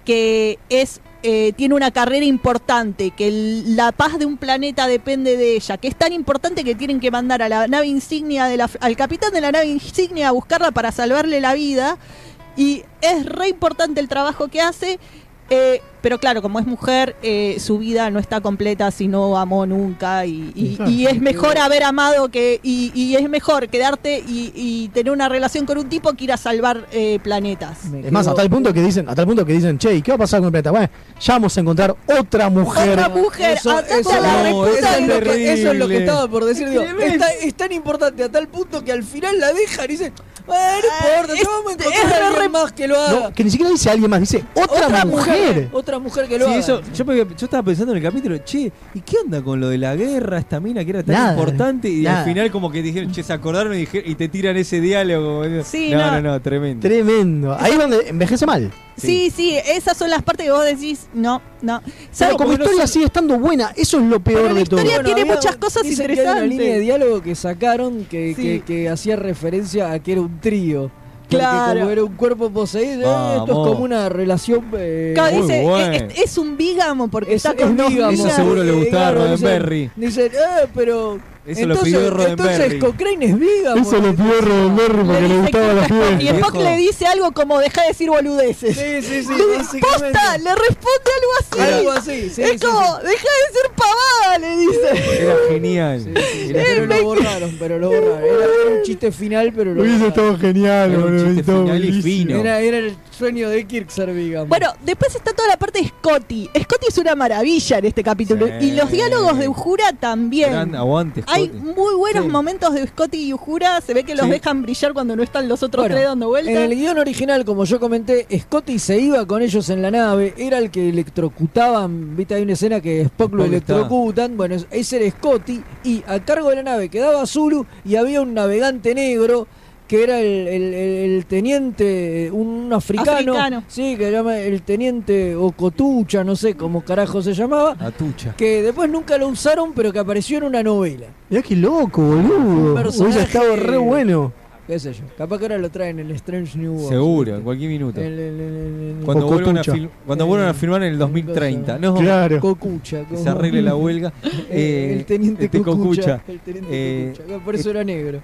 que es eh, tiene una carrera importante, que la paz de un planeta depende de ella, que es tan importante que tienen que mandar a la nave insignia de la, al capitán de la nave insignia a buscarla para salvarle la vida y es re importante el trabajo que hace. eh, pero claro, como es mujer, eh, su vida no está completa si no amó nunca y, y- Claro. y es mejor haber amado que y, y es mejor quedarte y, y tener una relación con un tipo que ir a salvar eh, planetas. Es más, a tal punto que dicen, a tal punto que dicen, che, ¿y qué va a pasar con el planeta? Bueno, ya vamos a encontrar otra mujer. Otra mujer, Eso, eso- la no, eso es lo que, eso es lo que estaba por decir. digo, está- es tan importante a tal punto que al final la dejan y dicen, bueno, no importa, ya vamos a encontrar es a re- alguien más que lo haga. No, que ni siquiera dice alguien más, dice otra, mujer. Otra mujer que lo Sí, haga. eso, yo, estaba pensando en el capítulo, che, ¿y qué onda con lo de la guerra, esta mina que era tan Nada, importante? Y nada. al final como que dijeron, che, se acordaron y, dije- y te tiran ese diálogo. Sí, no, no. no, no, tremendo. Tremendo. Ahí es donde envejece mal. Sí, sí, esas son las partes que vos decís, no, no. Pero ¿Sabes? como no historia son- sigue estando buena, eso es lo peor de todo. historia tiene muchas cosas que hay una interesantes. línea de diálogo que sacaron que, Sí. que, que hacía referencia a que era un trío. Porque Claro. como era un cuerpo poseído, eh, esto es como una relación. eh, Claro, Muy dice, bueno. es, es un bígamo porque es, está es con dos bígamo. Eso seguro le gustaba a. Dicen, dicen, eh, pero Eso lo entonces, pidió Roddenberry. entonces Cochrane es vegan. Eso lo pidió Roddenberry porque le gustaba la Y fiesta. Spock le dice algo como deja de decir boludeces. Sí, sí, sí, Le-. Posta, le responde algo así. Algo así, sí, es sí, como, sí. deja de ser pavada, le dice. Era genial. Era- Pero lo borraron, pero lo borraron. Era, un chiste final, pero lo Hubiese borraron. estado genial, Era un boludo. chiste final y fino. Era, era el sueño de Kirk vegan. Bueno, después está toda la parte de Scotty. Scotty es una maravilla en este capítulo. Sí. Y los diálogos de Uhura también. Gran aguante, Hay muy buenos Sí. momentos de Scotty y Uhura. Se ve que los Sí. dejan brillar cuando no están los otros Bueno, tres dando vueltas. En el guion original, como yo comenté, Scotty se iba con ellos en la nave, era el que electrocutaban, viste, hay una escena que Spock lo está. electrocutan, bueno, es- ese era Scotty, y a cargo de la nave quedaba Zulu y había un navegante negro que era el, el- el- el teniente, un africano, Africano. sí, que se llama el teniente Ocotucha, no sé cómo carajo se llamaba, Atucha. que después nunca lo usaron, pero que apareció en una novela. Mirá qué loco, boludo. personaje- Hubiese estado re bueno. qué sé yo, capaz que ahora lo traen en el Strange New World. Seguro, en cualquier minuto. El- el- el- el- el- Cuando vuelvan, a, fil- cuando vuelvan a filmar en el 2030. No, Claro. Cocucha. se arregle la huelga. Eh, el teniente este Cocucha. Cocucha. El teniente Eh, Cocucha. Por eso era negro.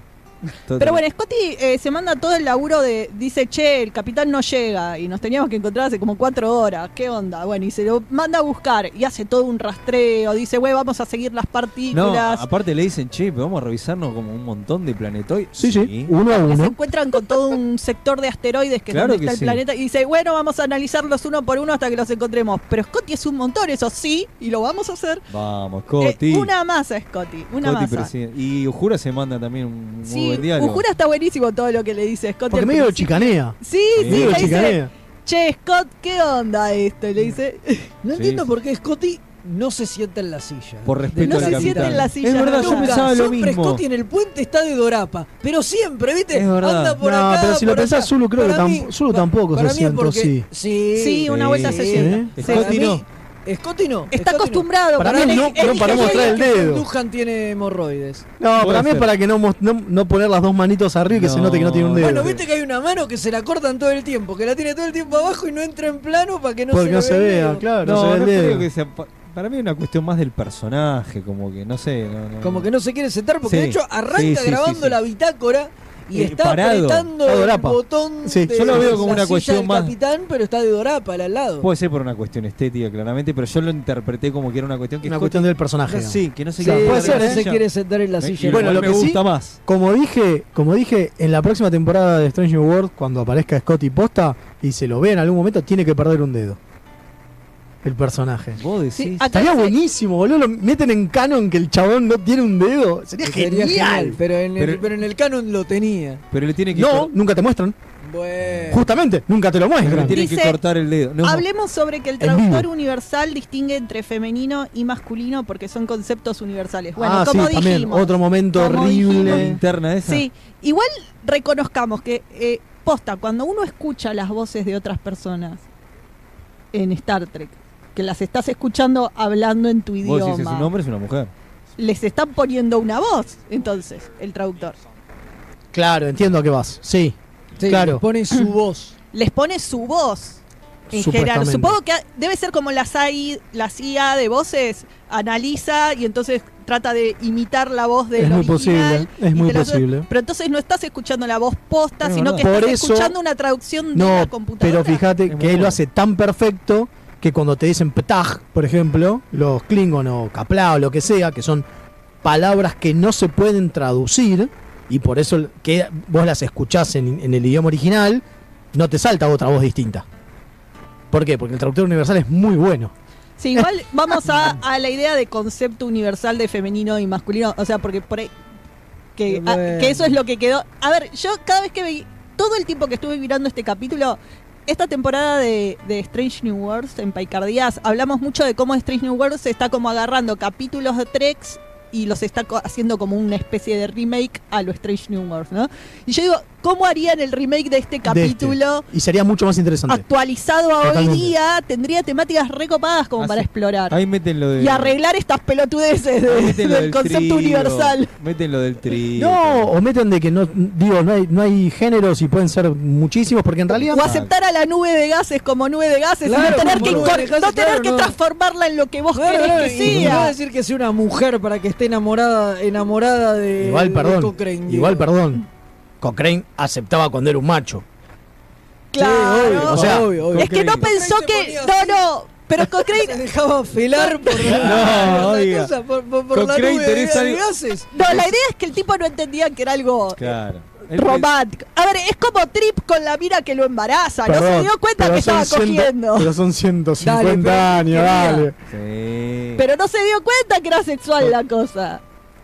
Total. Pero bueno, Scotty eh, se manda todo el laburo de. Dice, che, el capitán no llega y nos teníamos que encontrar hace como cuatro horas. ¿Qué onda? Bueno, y se lo manda a buscar y hace todo un rastreo. Dice, güey, vamos a seguir las No, partículas. aparte le dicen, che, pero vamos a revisarnos como un montón de planetoides. Sí, sí, uno a que se uno. encuentran con todo un sector de asteroides que es Claro donde que está el sí. planeta y dice, bueno, vamos a analizarlos uno por uno hasta que los encontremos. Pero Scotty es un montón, eso sí, y lo vamos a hacer. Vamos, Eh, Scotty. una masa, Scotty, una Scotty masa. presidente. Y Ujura se manda también un Sí, buen diálogo. Ujura está buenísimo todo lo que le dice Scotty. Porque al medio principio. chicanea. Sí, sí, Medio le dice, che, Scott, ¿qué onda esto? Y le dice, No Sí, entiendo sí. por qué Scotty no se sienta en la silla. Por respeto no al se capitán. siente en la silla. Es verdad, yo nunca. pensaba lo Siempre mismo. Scotty en el puente está de Dorapa. Pero siempre, ¿viste? Es verdad. Anda por No, acá. pero si lo por pensás, acá. Zulu creo que tam- mí- Zulu pa- tampoco para se mí sienta, porque- sí. Sí. Sí, una vuelta se sienta. Sí. Para Scotty mí- no. Scotty no. Está acostumbrado. Para porque mí no, no para mostrar el dedo. Duhan tiene hemorroides. No, Puede para mí es para que no, no, no poner las dos manitos arriba y que se No. note que no tiene un dedo. Bueno, viste que hay una mano que se la cortan todo el tiempo, que la tiene todo el tiempo abajo y no entra en plano para que no Porque se, no se vea claro, no, No, se ve el dedo. creo que sea. pa- Para mí es una cuestión más del personaje, como que no sé. no- no- Como que no se quiere sentar porque Sí. de hecho arranca Sí, sí, sí, grabando sí. la bitácora y Eh, está parado. apretando Está el botón Sí. de Yo lo veo como la una silla cuestión del más- capitán, pero está de Dorapa al lado. Puede ser por una cuestión estética, claramente, pero yo lo interpreté como que era una cuestión que Una cuestión del personaje. No, Sí, que no se Sí, quiere puede ser, no se quiere sentar en la Me- silla. Bueno, lo me que sí- gusta más. Como dije, como dije, en la próxima temporada de Strange New World, cuando aparezca Scotty posta y se lo ve en algún momento, tiene que perder un dedo. El personaje. Vos decís. Sí, Estaría buenísimo, boludo. Lo meten en canon que el chabón no tiene un dedo. Sería Sería genial. pero en, el, Pero- pero en el canon lo tenía. Pero le tiene que, No, nunca te muestran. Bueno. Justamente, nunca te lo muestran. tiene que Dice- cortar el dedo. No, Hablemos sobre que el traductor universal distingue entre femenino y masculino porque son conceptos universales. Bueno, ah, como sí, también. dijimos. Otro momento horrible. linterna esa. Sí, igual reconozcamos que, eh, posta, cuando uno escucha las voces de otras personas en Star Trek, que las estás escuchando hablando en tu Vos idioma, decís es un hombre, es una mujer. les están poniendo una voz, entonces, el traductor. Claro, entiendo a qué vas. Sí, Sí, claro. Pone su voz. Les pone su voz. En general, supongo que debe ser como las AI, la CIA de voces analiza y entonces trata de imitar la voz del Es muy original posible, es muy posible. Pero entonces no estás escuchando la voz posta, Es sino que estás eso- escuchando una traducción de No, la computadora. pero fíjate Es que él lo hace tan perfecto que cuando te dicen petaj, por ejemplo, los Klingon o Kapla o lo que sea, que son palabras que no se pueden traducir y por eso que vos las escuchás en, en el idioma original, no te salta otra voz distinta. ¿Por qué? Porque el traductor universal es muy bueno. Sí, igual vamos a, a la idea de concepto universal de femenino y masculino. O sea, porque por ahí. Que, Bueno. a- que eso es lo que quedó. A ver, yo cada vez que veí. Todo el tiempo que estuve mirando este capítulo. Esta temporada de, de Strange New Worlds en Paicardías hablamos mucho de cómo Strange New Worlds está como agarrando capítulos de Treks y los está haciendo como una especie de remake a lo Strange New Worlds, ¿no? Y yo digo, cómo harían el remake de este de este. capítulo. Y sería mucho más interesante. Actualizado a hoy día, tendría temáticas recopadas como Ah, para sí. explorar. Ahí meten lo de. Y arreglar estas pelotudeces de- del concepto trío, universal. Meten lo del trío. No, o meten de que no, digo, no hay, no hay géneros y pueden ser muchísimos, porque en realidad. O aceptar a la nube de gases como nube de gases Claro, y no tener, que, de gases, no tener claro, que no. transformarla en lo que vos Claro, querés claro, que y no sea. decir que sea una mujer para que esté enamorada enamorada de, Igual, de perdón. Digo. Igual, perdón. Cochrane aceptaba cuando era un macho. Claro. obvio, O sea, obvio, obvio. es que no Cochrane pensó se que. No, no. Pero Se Cochrane. dejaba felar por, No, por oiga. la cosa, por, por- por la Cochrane nube de, algo- gases. No, la idea es que el tipo no entendía que era algo Claro. El- romántico. A ver, es como Trip con la mira que lo embaraza. no se Perdón, dio cuenta que estaba ciento- cogiendo. Pero son 150 Dale, pero años, dale. Sí. Pero no se dio cuenta que era sexual la cosa.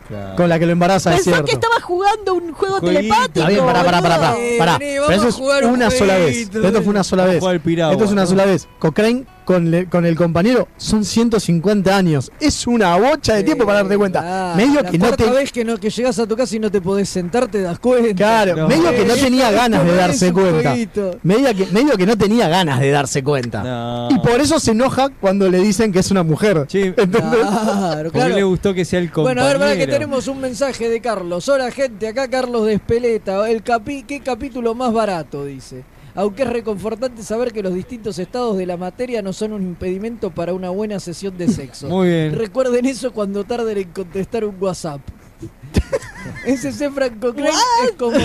Claro. Con la que lo embaraza, es Pensó cierto. que estaba jugando un juego Jueguito. telepático. Está bien, pará, pará, pará, pará. Eh, pará. vení, Pero eso es una sola vez. jueguito. Esto fue una sola vez. Esto es una ¿no? sola vez. Cochrane con, le- con el compañero son 150 años. Es una bocha de tiempo para darte cuenta. Ah, medio la que no cuarta te. vez que, no, que llegas a tu casa y no te podés sentar, te das cuenta. Claro, No. medio que no tenía ganas de darse cuenta. Medio que, medio que no tenía ganas de darse cuenta. No. Y por eso se enoja cuando le dicen que es una mujer. ¿Entendés? Claro, ¿por qué le claro. gustó que sea el Bueno, compañero? a ver, para que tenemos un mensaje de Carlos. Hola, gente, acá Carlos de Espeleta. El capi ¿Qué capítulo más barato? Dice. Aunque es reconfortante saber que los distintos estados de la materia no son un impedimento para una buena sesión de sexo. Muy bien. Recuerden eso cuando tarden en contestar un WhatsApp. Ese C. Franco Craig es como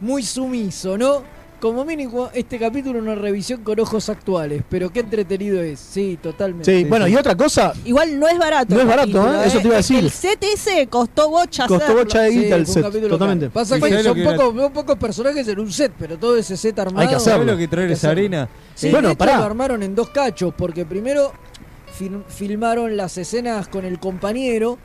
muy sumiso, ¿no? Como mínimo, este capítulo una revisión con ojos actuales, pero qué entretenido es. Sí, totalmente. Sí, bueno, y otra cosa, Igual no es barato. No es barato, capítulo, ¿eh? Eso te iba a decir. El set ese costó bocha costó hacerlo. bocha de Sí, guita el set. Totalmente. caro. Pasa ¿Y que sabés lo son que era? pocos, son pocos personajes en un set, pero todo ese set armado. Hay que hacerlo. ¿Sabes lo que traer esa arena? Sí, Bueno, de hecho, pará. lo armaron en dos cachos, porque primero fil- filmaron las escenas con el compañero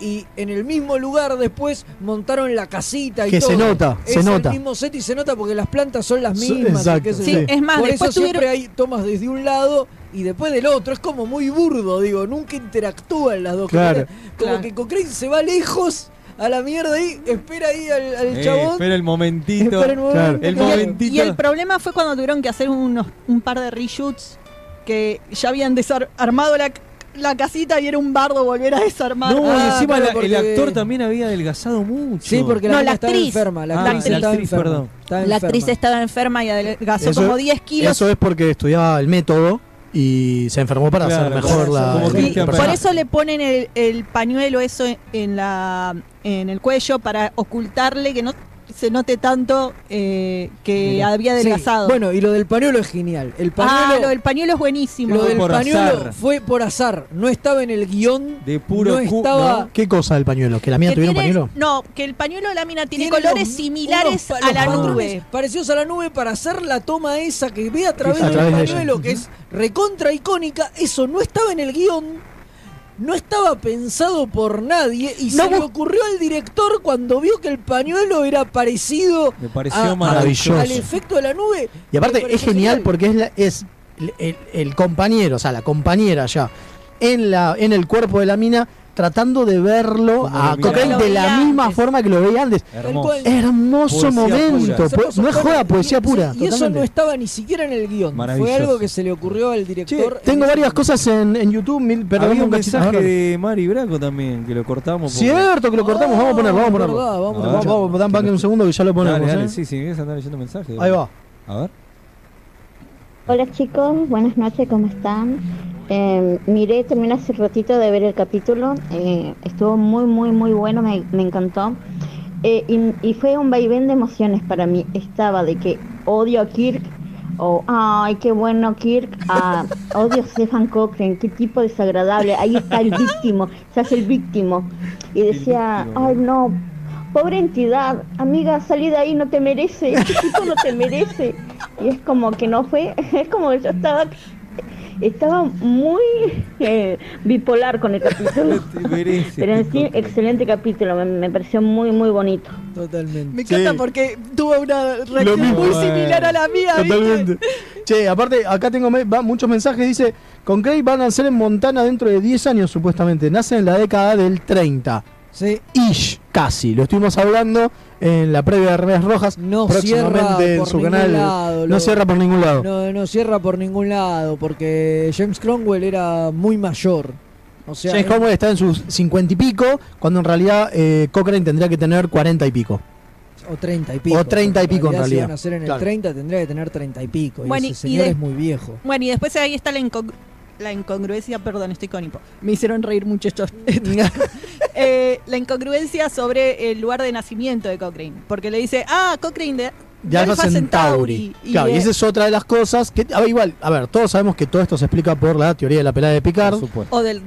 y en el mismo lugar después montaron la casita y Que todo. se nota, es se el nota. mismo set y se nota porque las plantas son las mismas. y exacto, sí. es más, Por después eso siempre hay tomas desde un lado y después del otro. Es como muy burdo, digo, nunca interactúan las dos. Claro. Como Claro. que Cochrane se va lejos a la mierda ahí, espera ahí al, al Eh, chabón. espera el momentito. Espera el momento, Claro. El momentito. Y el problema fue cuando tuvieron que hacer unos, un par de reshoots que ya habían desarmado la, la casita y era un bardo volver a desarmar. No, y Ah, encima claro, la- el actor también había adelgazado mucho. Sí, porque la, No, la estaba actriz. enferma. La Ah, actriz la estaba actriz, enferma. perdón. Estaba La enferma. actriz estaba enferma y adelgazó Eso como es- 10 kilos. Eso es porque estudiaba el método y se enfermó para Claro, hacer mejor claro, la. Y por eso le ponen el, el pañuelo eso en la en el cuello para ocultarle que no se note tanto eh, que había Sí, adelgazado. Bueno, y lo del pañuelo es genial. El pañuelo, ah, lo del pañuelo es buenísimo. lo del por pañuelo azar. fue por azar. No estaba en el guion. De puro no. ¿Qué cosa del pañuelo? ¿Que la mía Que tuviera un pañuelo? No, que el pañuelo de la mina tiene, Tiene colores los- similares unos a la nube. Parecidos a la nube para hacer la toma esa que ve a través A del través de ella. pañuelo, que es recontra icónica. Eso no estaba en el guion. No estaba pensado por nadie y No se le ocurrió al director cuando vio que el pañuelo era parecido Me pareció a- a- maravilloso. al efecto de la nube. Y aparte es genial porque es, la- es el, el- el compañero, o sea, la compañera ya, en, la, en el cuerpo de la mina, tratando de verlo Como a miraba. de la misma antes. forma que lo veía antes. Hermoso. Hermoso momento. no es joda, poesía pura. Y eso no estaba ni siquiera en el guion. Fue algo que se le ocurrió al director. en Tengo varias momento. cosas en, en YouTube, mil, perdón, Había un un mensaje de Mari Braco también, que lo cortamos. porque- Cierto que lo cortamos, vamos a ponerlo, vamos a ponerlo. verdad, vamos a vamos, escuchar. vamos, dan banque un segundo que ya lo ponemos. Dale, dale, ¿eh? sí, sí, a andar leyendo mensajes. Ahí va. A ver. Hola chicos, buenas noches, ¿cómo están? Eh, miré, terminé hace ratito de ver el capítulo, eh, estuvo muy, muy, muy bueno, me, me encantó. Eh, y, y fue un vaivén de emociones para mí. Estaba de que odio a Kirk, o ay, qué bueno Kirk, a odio a Stefan Cochrane, qué tipo desagradable, ahí está el víctimo, se hace el víctimo. Y decía, ay no, pobre entidad, amiga, salí de ahí, no te merece, este tipo no te merece. Y es como que no fue, es como que yo estaba, estaba muy eh, bipolar con el capítulo. Pero en sí, excelente capítulo, me, me pareció muy, muy bonito. Totalmente. Me encanta Sí. porque tuvo una reacción muy similar a la mía. ¿viste? Totalmente. Che, aparte, acá tengo me- va- muchos mensajes. Dice: Con Craig van a nacer en Montana dentro de 10 años, supuestamente. Nacen en la década del 30. Sí. Ish. casi. Lo estuvimos hablando en la previa de Remeras Rojas. No próximamente cierra en por su ningún canal. lado, no lo- cierra por ningún lado. No, no cierra por ningún lado, porque James Cromwell era muy mayor. O sea, James él- Cromwell está en sus cincuenta y pico, cuando en realidad eh, Cochrane tendría que tener cuarenta y pico. o 30 y pico. O 30 y pico, en Si realidad. van a hacer en Claro. el 30, tendría que tener 30 y pico. Bueno, y ese y señor de- es muy viejo. Bueno, y después ahí está la, la incongruencia, perdón, estoy con hipo. Me hicieron reír mucho estos. Eh, la incongruencia sobre el lugar de nacimiento de Cochrane. Porque le dice, ah, Cochrane de, de Alpha Centauri. Y, claro, y eh, esa es otra de las cosas que, a ver, igual, a ver, todos sabemos que todo esto se explica por la teoría de la pelada de Picard. O del.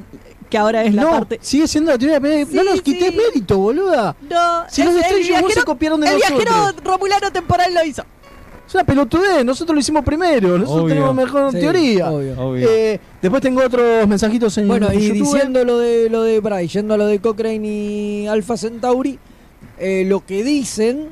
que ahora es la no, parte. sigue siendo la teoría de la pelada de Sí, No nos quites sí. mérito, boluda. No, Si es los de el Strange se copiaron de El nosotros. viajero romulano temporal lo hizo. Es una pelotudez, nosotros lo hicimos primero, nosotros Obvio. tenemos mejor Sí, teoría. obvio. Obvio. Eh, después tengo otros mensajitos en Bueno, en y YouTube. diciendo lo de lo de Bryce, yendo a lo de Cochrane y Alpha Centauri, eh, lo que dicen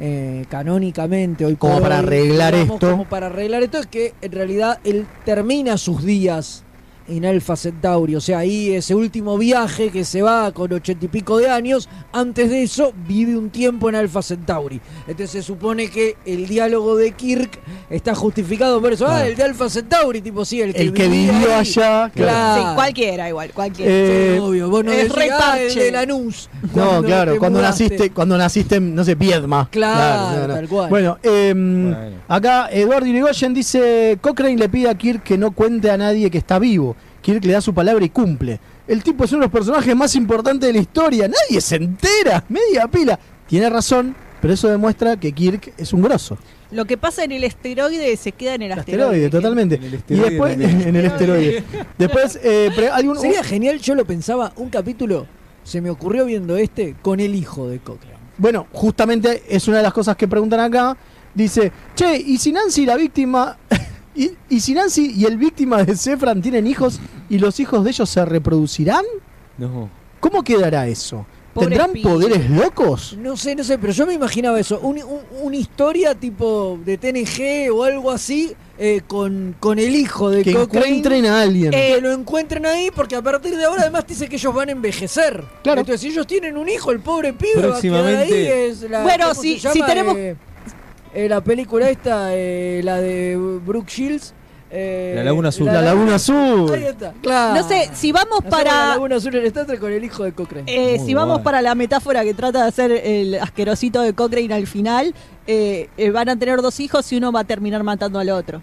eh, canónicamente hoy Como para hoy, arreglar digamos, esto. como para arreglar esto es que en realidad él termina sus días en Alpha Centauri, o sea, ahí ese último viaje que se va con ochenta y pico de años, antes de eso vive un tiempo en Alpha Centauri. Entonces se supone que el diálogo de Kirk está justificado por eso, ah, Claro. el de Alpha Centauri, tipo sí, el que, El que vivió ahí. allá, claro. Sí, cualquiera igual, cualquiera. Eh, Sí, obvio, vos no es decís, "Ah, el parche". de Lanús. No, claro, cuando mudaste. naciste, cuando naciste, en, no sé, Viedma. Claro, tal cual. Bueno, em, acá Eduardo Irigoyen dice, Cochrane le pide a Kirk que no cuente a nadie que está vivo. Kirk le da su palabra y cumple. El tipo es uno de los personajes más importantes de la historia. Nadie se entera. Media pila. Tiene razón, pero eso demuestra que Kirk es un grosso. Lo que pasa en el esteroide se queda en el asteroide. Asteroide, totalmente. y esteroide después, también. en el esteroide. Después, eh, pre- algún- Sería genial, yo lo pensaba, un capítulo, se me ocurrió viendo este, con el hijo de Cochrane. Bueno, justamente es una de las cosas que preguntan acá. Dice, che, ¿y si Nancy la víctima... ¿Y, y si Nancy y el víctima de Sefran tienen hijos y los hijos de ellos se reproducirán? No. ¿Cómo quedará eso? Pobre ¿Tendrán poderes locos? No sé, no sé, pero yo me imaginaba eso, un- un- una historia tipo de TNG o algo así, eh, con, con el hijo de Que Cochrane. encuentren a alguien. que lo encuentren ahí, porque a partir de ahora además dice que ellos van a envejecer. Claro. Entonces, si ellos tienen un hijo, el pobre pibe va a quedar ahí. Es la, Bueno, ¿cómo si- se si tenemos- Eh, eh, la película esta, eh, la de Brooke Shields. eh, La Laguna Azul. La Laguna Azul. Ahí está. Claro. No sé, si vamos Hacemos La para. Laguna Azul en Star Trek con el hijo de Cochrane. eh, si vamos para la metáfora que trata de hacer el asquerosito de Cochrane al final, eh, eh, van a tener dos hijos y uno va a terminar matando al otro.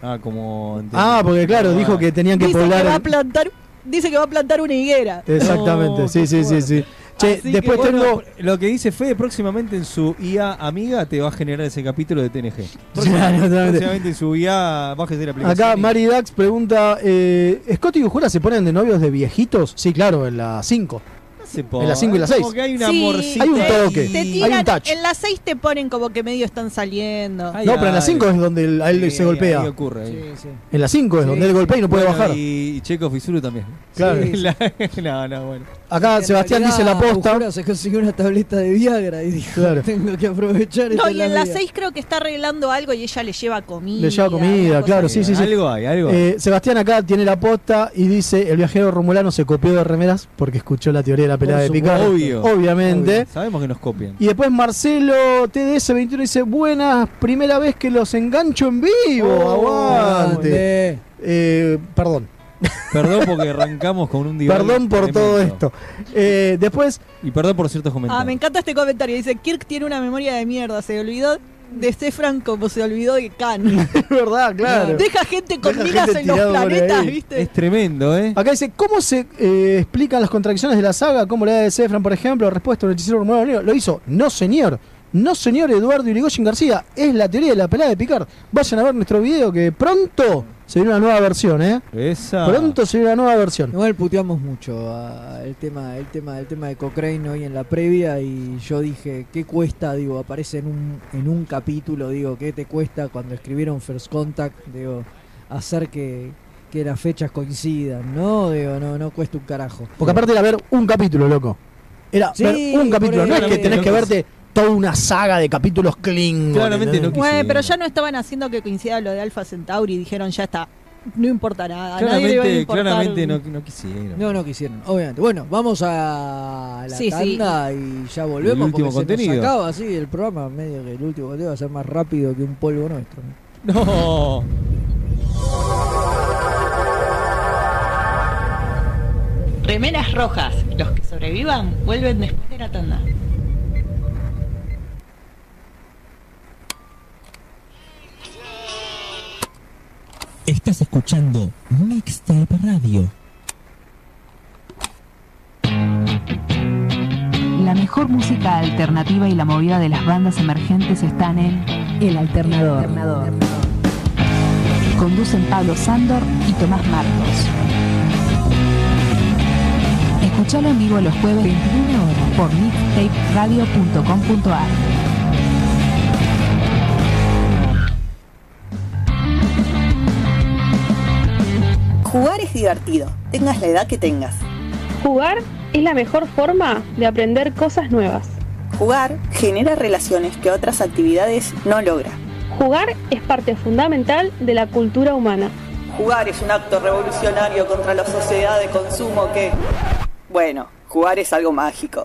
Ah, como. Ah, porque claro, dijo que tenían que Dice que poblar... va a el- plantar, dice que va a plantar una higuera. Exactamente, No, sí, sí, sí, sí. Che, Así que después Bueno, lo que dice Fede próximamente en su IA amiga te va a generar ese capítulo de TNG. Próximamente en su IA bájese la aplicación. Acá y- Mari Dax pregunta, eh, ¿Scott y Uhura se ponen de novios de viejitos? Sí, claro, en la 5. Se en la cinco y la Como seis. que hay un Sí. Hay un toque. Te Hay un tiran, touch. en las 6 te ponen como que medio están saliendo. Ay, No, pero en la ay. 5 es donde él- a él Sí, se golpea. ahí ocurre, ahí. Sí, sí. En la 5 es Sí. donde él golpea y no puede Bueno, bajar. Y Checo Fisuru también. Claro. Sí, La- no, no, bueno. Acá En Sebastián dice la posta. Se consiguió una tableta de Viagra y dijo, Claro. tengo que aprovechar No, y en la mía". 6 creo que está arreglando algo y ella le lleva comida. Le lleva comida, claro, sí, sí, sí. Algo hay, algo hay. Eh, Sebastián acá tiene la posta y dice, el viajero romulano se copió de remeras porque escuchó la teoría de la pelea Por de supuesto. Picard. Obvio. Obviamente. Sabemos que nos copian. Y después Marcelo TDS21 dice, buenas, primera vez que los engancho en vivo. Oh, Aguante. Eh, perdón, Perdón porque arrancamos con un divague perdón por tremendo. todo esto. Eh, después, Y perdón por ciertos Ah, comentarios. me encanta este comentario. Dice, Kirk tiene una memoria de mierda. Se olvidó de Sefran como se olvidó de Khan. es verdad, claro. Deja gente con Deja minas gente en los por planetas, ahí. ¿viste? Es tremendo, ¿eh? Acá dice, ¿cómo se eh, explican las contradicciones de la saga? ¿Cómo la edad de Sefran, por ejemplo? Respuesta del hechicero Romano Nero. Lo hizo. No, señor. No, señor Eduardo Irigoyen García. Es la teoría de la pelada de Picard. Vayan a ver nuestro video que pronto se viene una nueva versión, ¿eh? Esa. Pronto se viene una nueva versión. Igual puteamos mucho a- el tema, el tema, el tema de Cochrane hoy en la previa y yo dije, ¿qué cuesta? Digo, aparece en un, en un capítulo, digo, ¿qué te cuesta cuando escribieron First Contact? Digo, hacer que, que las fechas coincidan, ¿no? Digo, no, no cuesta un carajo. Porque aparte era ver un capítulo, loco. Era Sí, ver un capítulo. No es que tenés que verte toda una saga de capítulos Klingon. Claramente no quise- Bueno, pero ya no estaban haciendo que coincida lo de Alpha Centauri y dijeron, ya está. no importa nada. a nadie le va a Claramente, importar. claramente no, no quisieron. No, no quisieron, obviamente. Bueno, vamos a la Sí, sí. tanda y ya volvemos. El último porque se contenido. nos acaba así el programa, medio que el último contenido va a ser más rápido que un polvo nuestro. ¿no? No. Remeras rojas. Los que sobrevivan vuelven después de la tanda. Escuchando Mixtape Radio. La mejor música alternativa y la movida de las bandas emergentes están en El Alternador. Conducen Pablo Sándor y Tomás Marcos. Escuchalo en vivo los jueves 21 horas por mixtaperadio.com.ar. Jugar es divertido, tengas la edad que tengas. Jugar es la mejor forma de aprender cosas nuevas. Jugar genera relaciones que otras actividades no logran. Jugar es parte fundamental de la cultura humana. Jugar es un acto revolucionario contra la sociedad de consumo que... Bueno, jugar es algo mágico.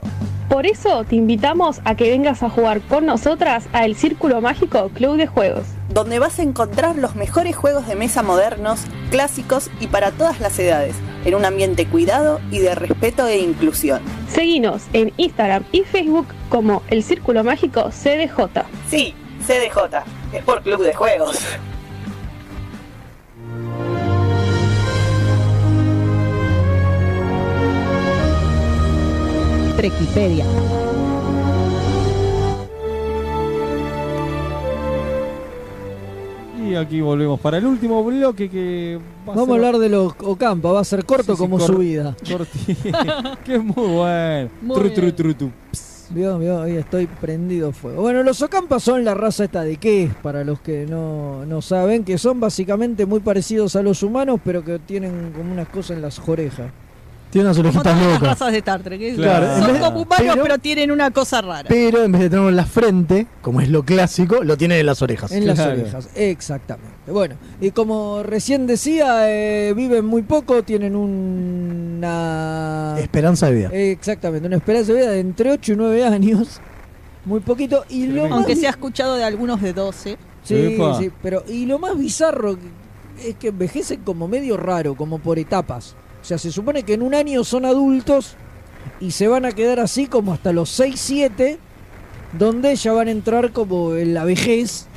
Por eso te invitamos a que vengas a jugar con nosotras a El Círculo Mágico Club de Juegos. Donde vas a encontrar los mejores juegos de mesa modernos, clásicos y para todas las edades, en un ambiente cuidado y de respeto e inclusión. Seguinos en Instagram y Facebook como El Círculo Mágico CDJ. Sí, CDJ, es por Club de Juegos. Trequipedia. Y aquí volvemos para el último bloque que va Vamos a ser- hablar de los Ocampa, va a ser corto Sí, sí, como cor- su vida. que es muy bueno. Muy Tru, tru, tru, tu. Vio, vio, estoy prendido fuego. Bueno, los Ocampa son la raza esta de qué, para los que no, no saben, que son básicamente muy parecidos a los humanos, pero que tienen como unas cosas en las orejas. Tiene unas Como orejitas las locas. razas de Star Trek. ¿eh? Claro, Son como humanos, pero- pero, tienen una cosa rara. Pero en vez de tenerlo en la frente, como es lo clásico, lo tiene en las orejas. En las orejas, exactamente. Bueno, y como recién decía, eh, viven muy poco, tienen una... Esperanza de vida. Exactamente, una esperanza de vida de entre 8 y 9 años. Muy poquito. Y lo Aunque se ha escuchado de algunos de 12. Sí, sí, pero y lo más bizarro es que envejecen como medio raro, como por etapas. O sea, se supone que en un año son adultos y se van a quedar así como hasta los 6, 7, donde ya van a entrar como en la vejez.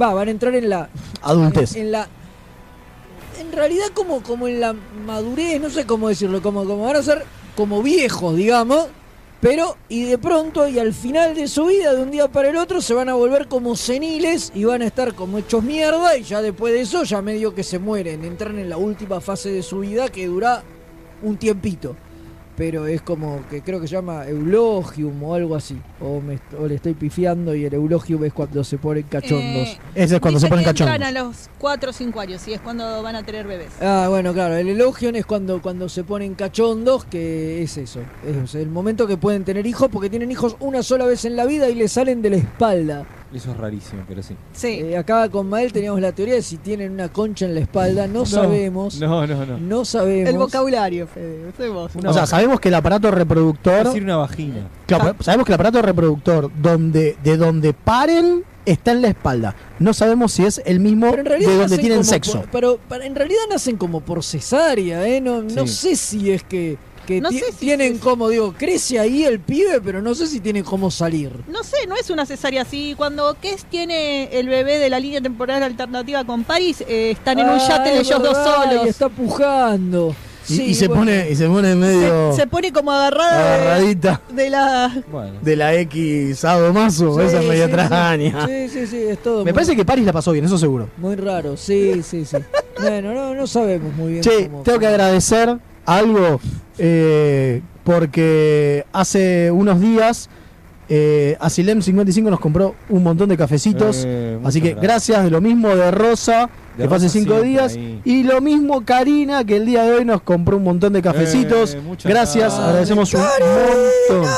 Va, van a entrar en la Adultez. En, en la en realidad como como en la madurez, no sé cómo decirlo, como como van a ser como viejos, digamos. Pero, y de pronto, y al final de su vida, de un día para el otro, se van a volver como seniles y van a estar como hechos mierda. Y ya después de eso, ya medio que se mueren. Entran en la última fase de su vida que dura un tiempito. Pero es como que creo que se llama eulogium o algo así. O, me, o le estoy pifiando y el eulogium es cuando se ponen cachondos. Eh, Ese es cuando se ponen cachondos. a los 4 o 5 años y es cuando van a tener bebés. Ah, bueno, claro, el elogion es cuando, cuando se ponen cachondos, que es eso. Es el momento que pueden tener hijos, porque tienen hijos una sola vez en la vida y le salen de la espalda. Eso es rarísimo, pero sí. Sí. Eh, acá con Mael teníamos la teoría de si tienen una concha en la espalda, no, sabemos. No, no, no. No sabemos. El vocabulario, Fede. vos. o sea, sabemos que el aparato reproductor. decir una vagina. Claro, sabemos que el aparato reproductor donde, de donde paren está en la espalda. No sabemos si es el mismo de donde tienen sexo. por- pero, pero en realidad nacen como por cesárea, ¿eh? No, no sé si es que, que No ti- sé si tienen como, digo, crece ahí el pibe, pero no sé si tiene cómo salir. No sé, no es una cesárea así. Cuando Kes tiene el bebé de la línea temporal alternativa con Paris, eh, están en un yate es ellos dos solos. Y está pujando. Y, Sí, y se bueno. pone y se pone medio Se pone como agarrada de, agarradita de la. de la X Sadomaso. Sí, Esa es medio sí, extraña. Sí, sí, sí, es todo. Me muy- parece que Paris la pasó bien, eso seguro. Muy raro, sí, sí, sí. bueno, no, no sabemos muy bien. Che, cómo- tengo que agradecer algo eh, porque hace unos días eh, Asilem55 nos compró un montón de cafecitos. Eh, así que gracias. gracias de lo mismo de Rosa, De que Rosa cinco días. ahí. Y lo mismo Karina, que el día de hoy nos compró un montón de cafecitos. Eh, gracias, gracias. agradecemos un montón.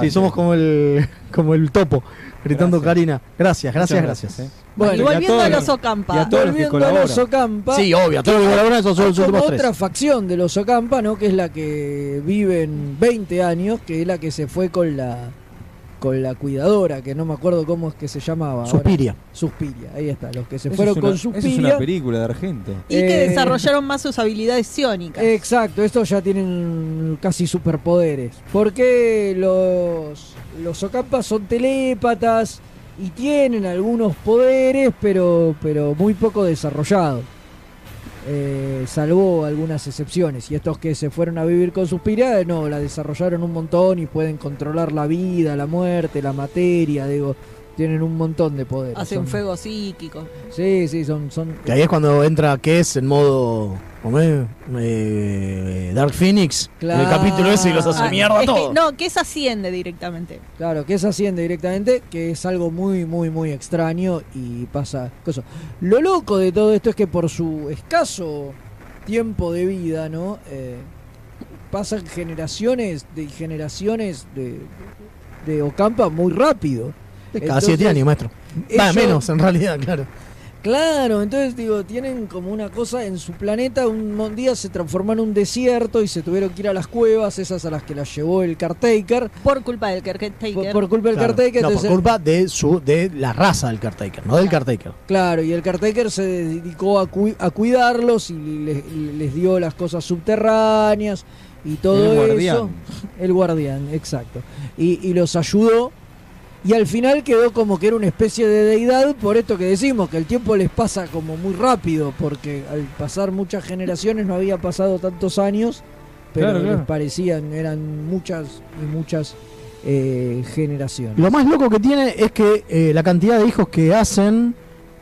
Sí, somos como el, como el topo, gritando. Karina. Gracias, gracias, Muchas gracias. Bueno, y y a volviendo a los- Ocampa. a Volviendo a los Ocampa. Sí, obvio, a todos los que colaboran, esos son los últimos tres. otra facción de los Ocampa, ¿no? Que es la que viven 20 años, que es la que se fue con la con la cuidadora, que no me acuerdo cómo es que se llamaba. ahora. Suspiria. Suspiria, ahí está, los que se Eso fueron es una- con eso Suspiria. es una película de Argento. Y que Eh, desarrollaron más sus habilidades psiónicas. Exacto, estos ya tienen casi superpoderes. Porque los, los Ocampa son telépatas y tienen algunos poderes, pero, pero muy poco desarrollados. Eh, salvo algunas excepciones. Y estos que se fueron a vivir con Suspiria, no, la desarrollaron un montón y pueden controlar la vida, la muerte, la materia, digo, tienen un montón de poderes. Hace un Son- fuego psíquico. Sí, sí, son... son Que ahí es cuando entra Kess en modo. ¿cómo es? Eh, Dark Phoenix. En el capítulo ese y los hace Ah, mierda es que- todo. no, es asciende directamente. Claro, es asciende directamente, que es algo muy, muy, muy extraño y pasa cosas. Lo loco de todo esto es que por su escaso tiempo de vida, ¿no? Eh, pasan generaciones de generaciones de, de Ocampa muy rápido. Cada Entonces, siete años, maestro. Va, ellos- menos, en realidad, claro. Claro, entonces digo, tienen como una cosa en su planeta, un día se transformó en un desierto y se tuvieron que ir a las cuevas, esas a las que las llevó el caretaker. Por culpa del caretaker. Por, por culpa del Claro. caretaker. No, por culpa de su de la raza del caretaker, no del caretaker. Claro, y el caretaker se dedicó a, a cuidarlos y le- les dio las cosas subterráneas y todo El eso. guardián. El guardián, exacto. Y, y los ayudó. Y al final quedó como que era una especie de deidad, por esto que decimos, que el tiempo les pasa como muy rápido, porque al pasar muchas generaciones no había pasado tantos años, pero Claro, claro. les parecían, eran muchas y muchas eh, generaciones. Lo más loco que tiene es que eh, la cantidad de hijos que hacen.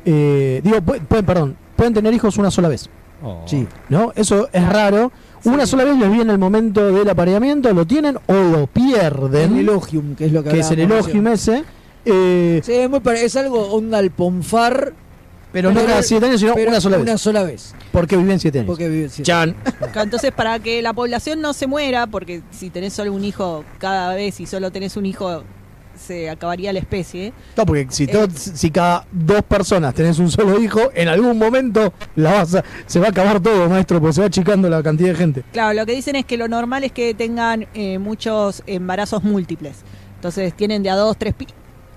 eh, digo, pu- pueden, perdón, pueden tener hijos una sola vez. Oh. Sí. ¿No? Eso es raro. Una sola vez les viene el momento del apareamiento, lo tienen o lo pierden. El elogium, que es lo que que es el elogium ese. eh, Sí, es, muy pare- es algo onda al ponfar. pero no cada siete años, sino pero una sola vez. Una sola vez. Porque viven siete años. Porque viven siete Chan. Entonces, para que la población no se muera, porque si tenés solo un hijo cada vez y solo tenés un hijo, se acabaría la especie. No, porque si, Eh. todo- si cada dos personas tenés un solo hijo, en algún momento la vas a- se va a acabar todo, maestro, porque se va achicando la cantidad de gente. Claro, lo que dicen es que lo normal es que tengan eh, muchos embarazos múltiples. Entonces, tienen de a dos, tres, pi-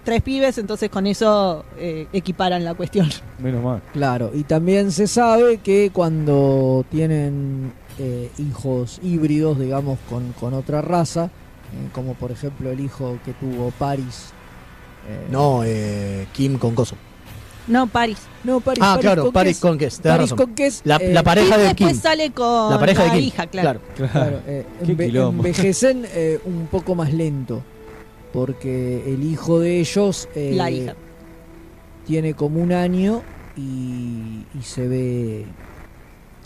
tres pibes, entonces con eso eh, equiparan la cuestión. Menos mal. Claro, y también se sabe que cuando tienen eh, hijos híbridos, digamos, con, con otra raza, como por ejemplo el hijo que tuvo Paris. eh, No, eh, Kim con Coso. No, Paris. No, Paris. Ah, Paris claro, con Paris con Kes, Paris razón. con Kes, La, eh, la pareja y de después Kim. sale con La pareja de la Kim. hija, claro. Claro, eh, Qué enve- quilombo. envejecen eh, un poco más lento. Porque el hijo de ellos eh, La hija. tiene como un año y, y se ve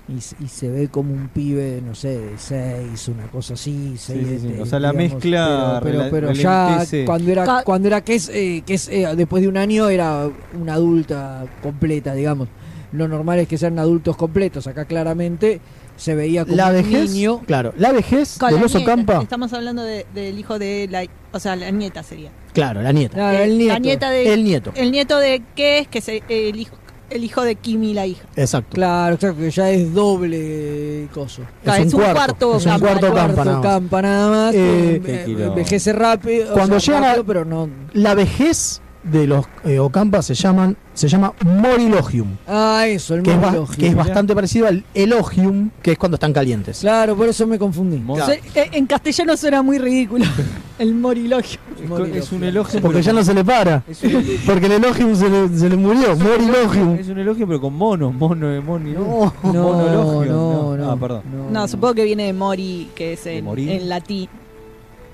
y, se ve como un pibe, no sé, de seis, una cosa así, seis, sí, sí. este, O sea, la mezcla Pero, pero, pero ya cuando era cuando era que es, eh, que es eh, después de un año era una adulta completa, digamos. Lo normal es que sean adultos completos. Acá claramente se veía como La un vejez, niño. claro, la vejez Con del la nieta. campa. Estamos hablando de- del hijo de la, o sea, la nieta sería. Claro, la nieta. Claro, Eh, el nieto. La nieta de El nieto. El nieto de qué es que se, el hijo el hijo de Kimi la hija. Exacto. Claro, exacto, que ya es doble coso. Claro, es un cuarto es un campa, cuarto campa, Cuarto nada más. campa nada más. Eh, envejece rápido. o Cuando sea, llegan a- rápido, pero no. La vejez de los eh, Ocampa se llaman se llama Morilogium, Ah, eso, el que es, ba- monologio. que es bastante parecido al Elogium, que es cuando están calientes. Claro, por eso me confundí. Claro. Se- eh, en castellano suena muy ridículo. el morilogio. Es, co- es un elogio. Porque ya no se le para. Es un, Porque el Elogium se le, se le murió. Morilogium. es un elogio, pero con mono. Mono de mono. No, monologio. no, no. Ah, perdón. No, supongo que viene de mori, que es en, en latín.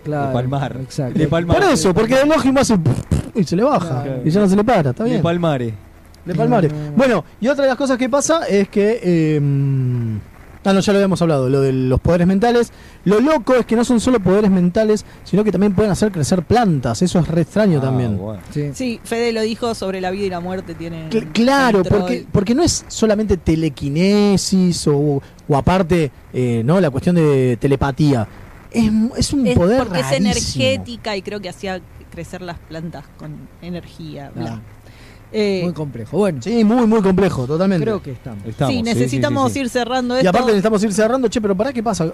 Claro, de palmar. Exacto. De palmar. Por eso, porque el Elogium hace y se le baja. Claro. Y ya no se le para, está De bien. palmare. De Palmare. No. Bueno, y otra de las cosas que pasa es que. eh, ah, no, ya lo habíamos hablado, lo de los poderes mentales. Lo loco es que no son solo poderes mentales, sino que también pueden hacer crecer plantas. Eso es re extraño Ah, también. bueno. Sí. Sí, Fede lo dijo sobre la vida y la muerte. Tiene Cl- claro, porque, porque no es solamente telequinesis o, o aparte, eh, ¿no? La cuestión de telepatía. Es, es un Es poder porque es energética y creo que hacía crecer las plantas con energía. bla. Ah. Eh, Muy complejo. Bueno, Sí, muy, muy complejo, totalmente. creo que estamos. Estamos, sí, necesitamos ir cerrando Y esto. aparte necesitamos ir cerrando, che, pero ¿para qué pasa?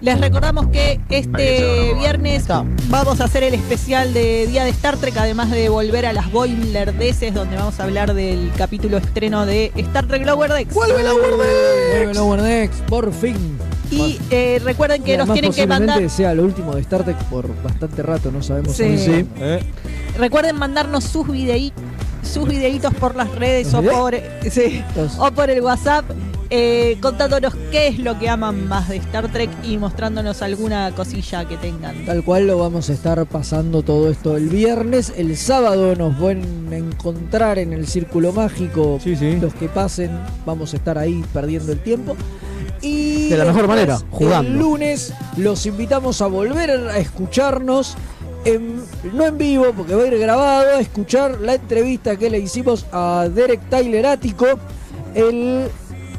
Les recordamos que este viernes vamos a hacer el especial de Día de Star Trek, además de volver a las Boilerdeces, donde vamos a hablar del capítulo estreno de Star Trek Lower Decks. ¡Vuelve la Vuelve Lower Decks, por fin. Y eh, recuerden que Y nos tienen que mandar. sea lo último de Star Trek por bastante rato, no sabemos. Sí. Sí. Eh, Recuerden mandarnos sus videí, sus videitos por las redes o ¿Los por, sí, o por el WhatsApp, eh, contándonos qué es lo que aman más de Star Trek y mostrándonos alguna cosilla que tengan. Tal cual lo vamos a estar pasando todo esto el viernes. El sábado nos pueden encontrar en el Círculo Mágico. Los que pasen, vamos a estar ahí perdiendo el tiempo. Y De la mejor después, manera, jugando. El lunes los invitamos a volver a escucharnos. en- no en vivo, porque va a ir grabado, a escuchar la entrevista que le hicimos a Derek Tyler Ático, el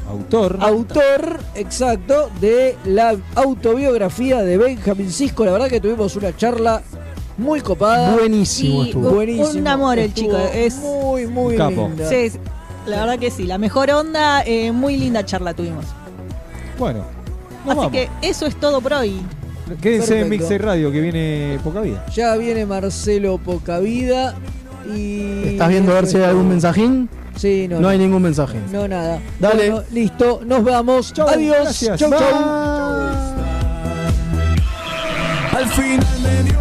autor. Autor, exacto, de la autobiografía de Benjamin Cisco. La verdad que tuvimos una charla muy copada. Buenísimo estuvo. un- Buenísimo. un amor el chico, es muy, muy capo. linda. Sí, la verdad que sí, la mejor onda, eh, muy linda charla tuvimos. Bueno, Así vamos. que eso es todo por hoy. Quédense en Perfecto. Mixer Radio que viene poca vida. Ya viene Marcelo Pocavida y... ¿Estás viendo a ver si hay algún mensajín? Sí, no. No hay ningún mensaje. No, nada. Dale. Bueno, listo, nos vamos. Chau, Adiós. gracias. Chau, chau. Al final me dio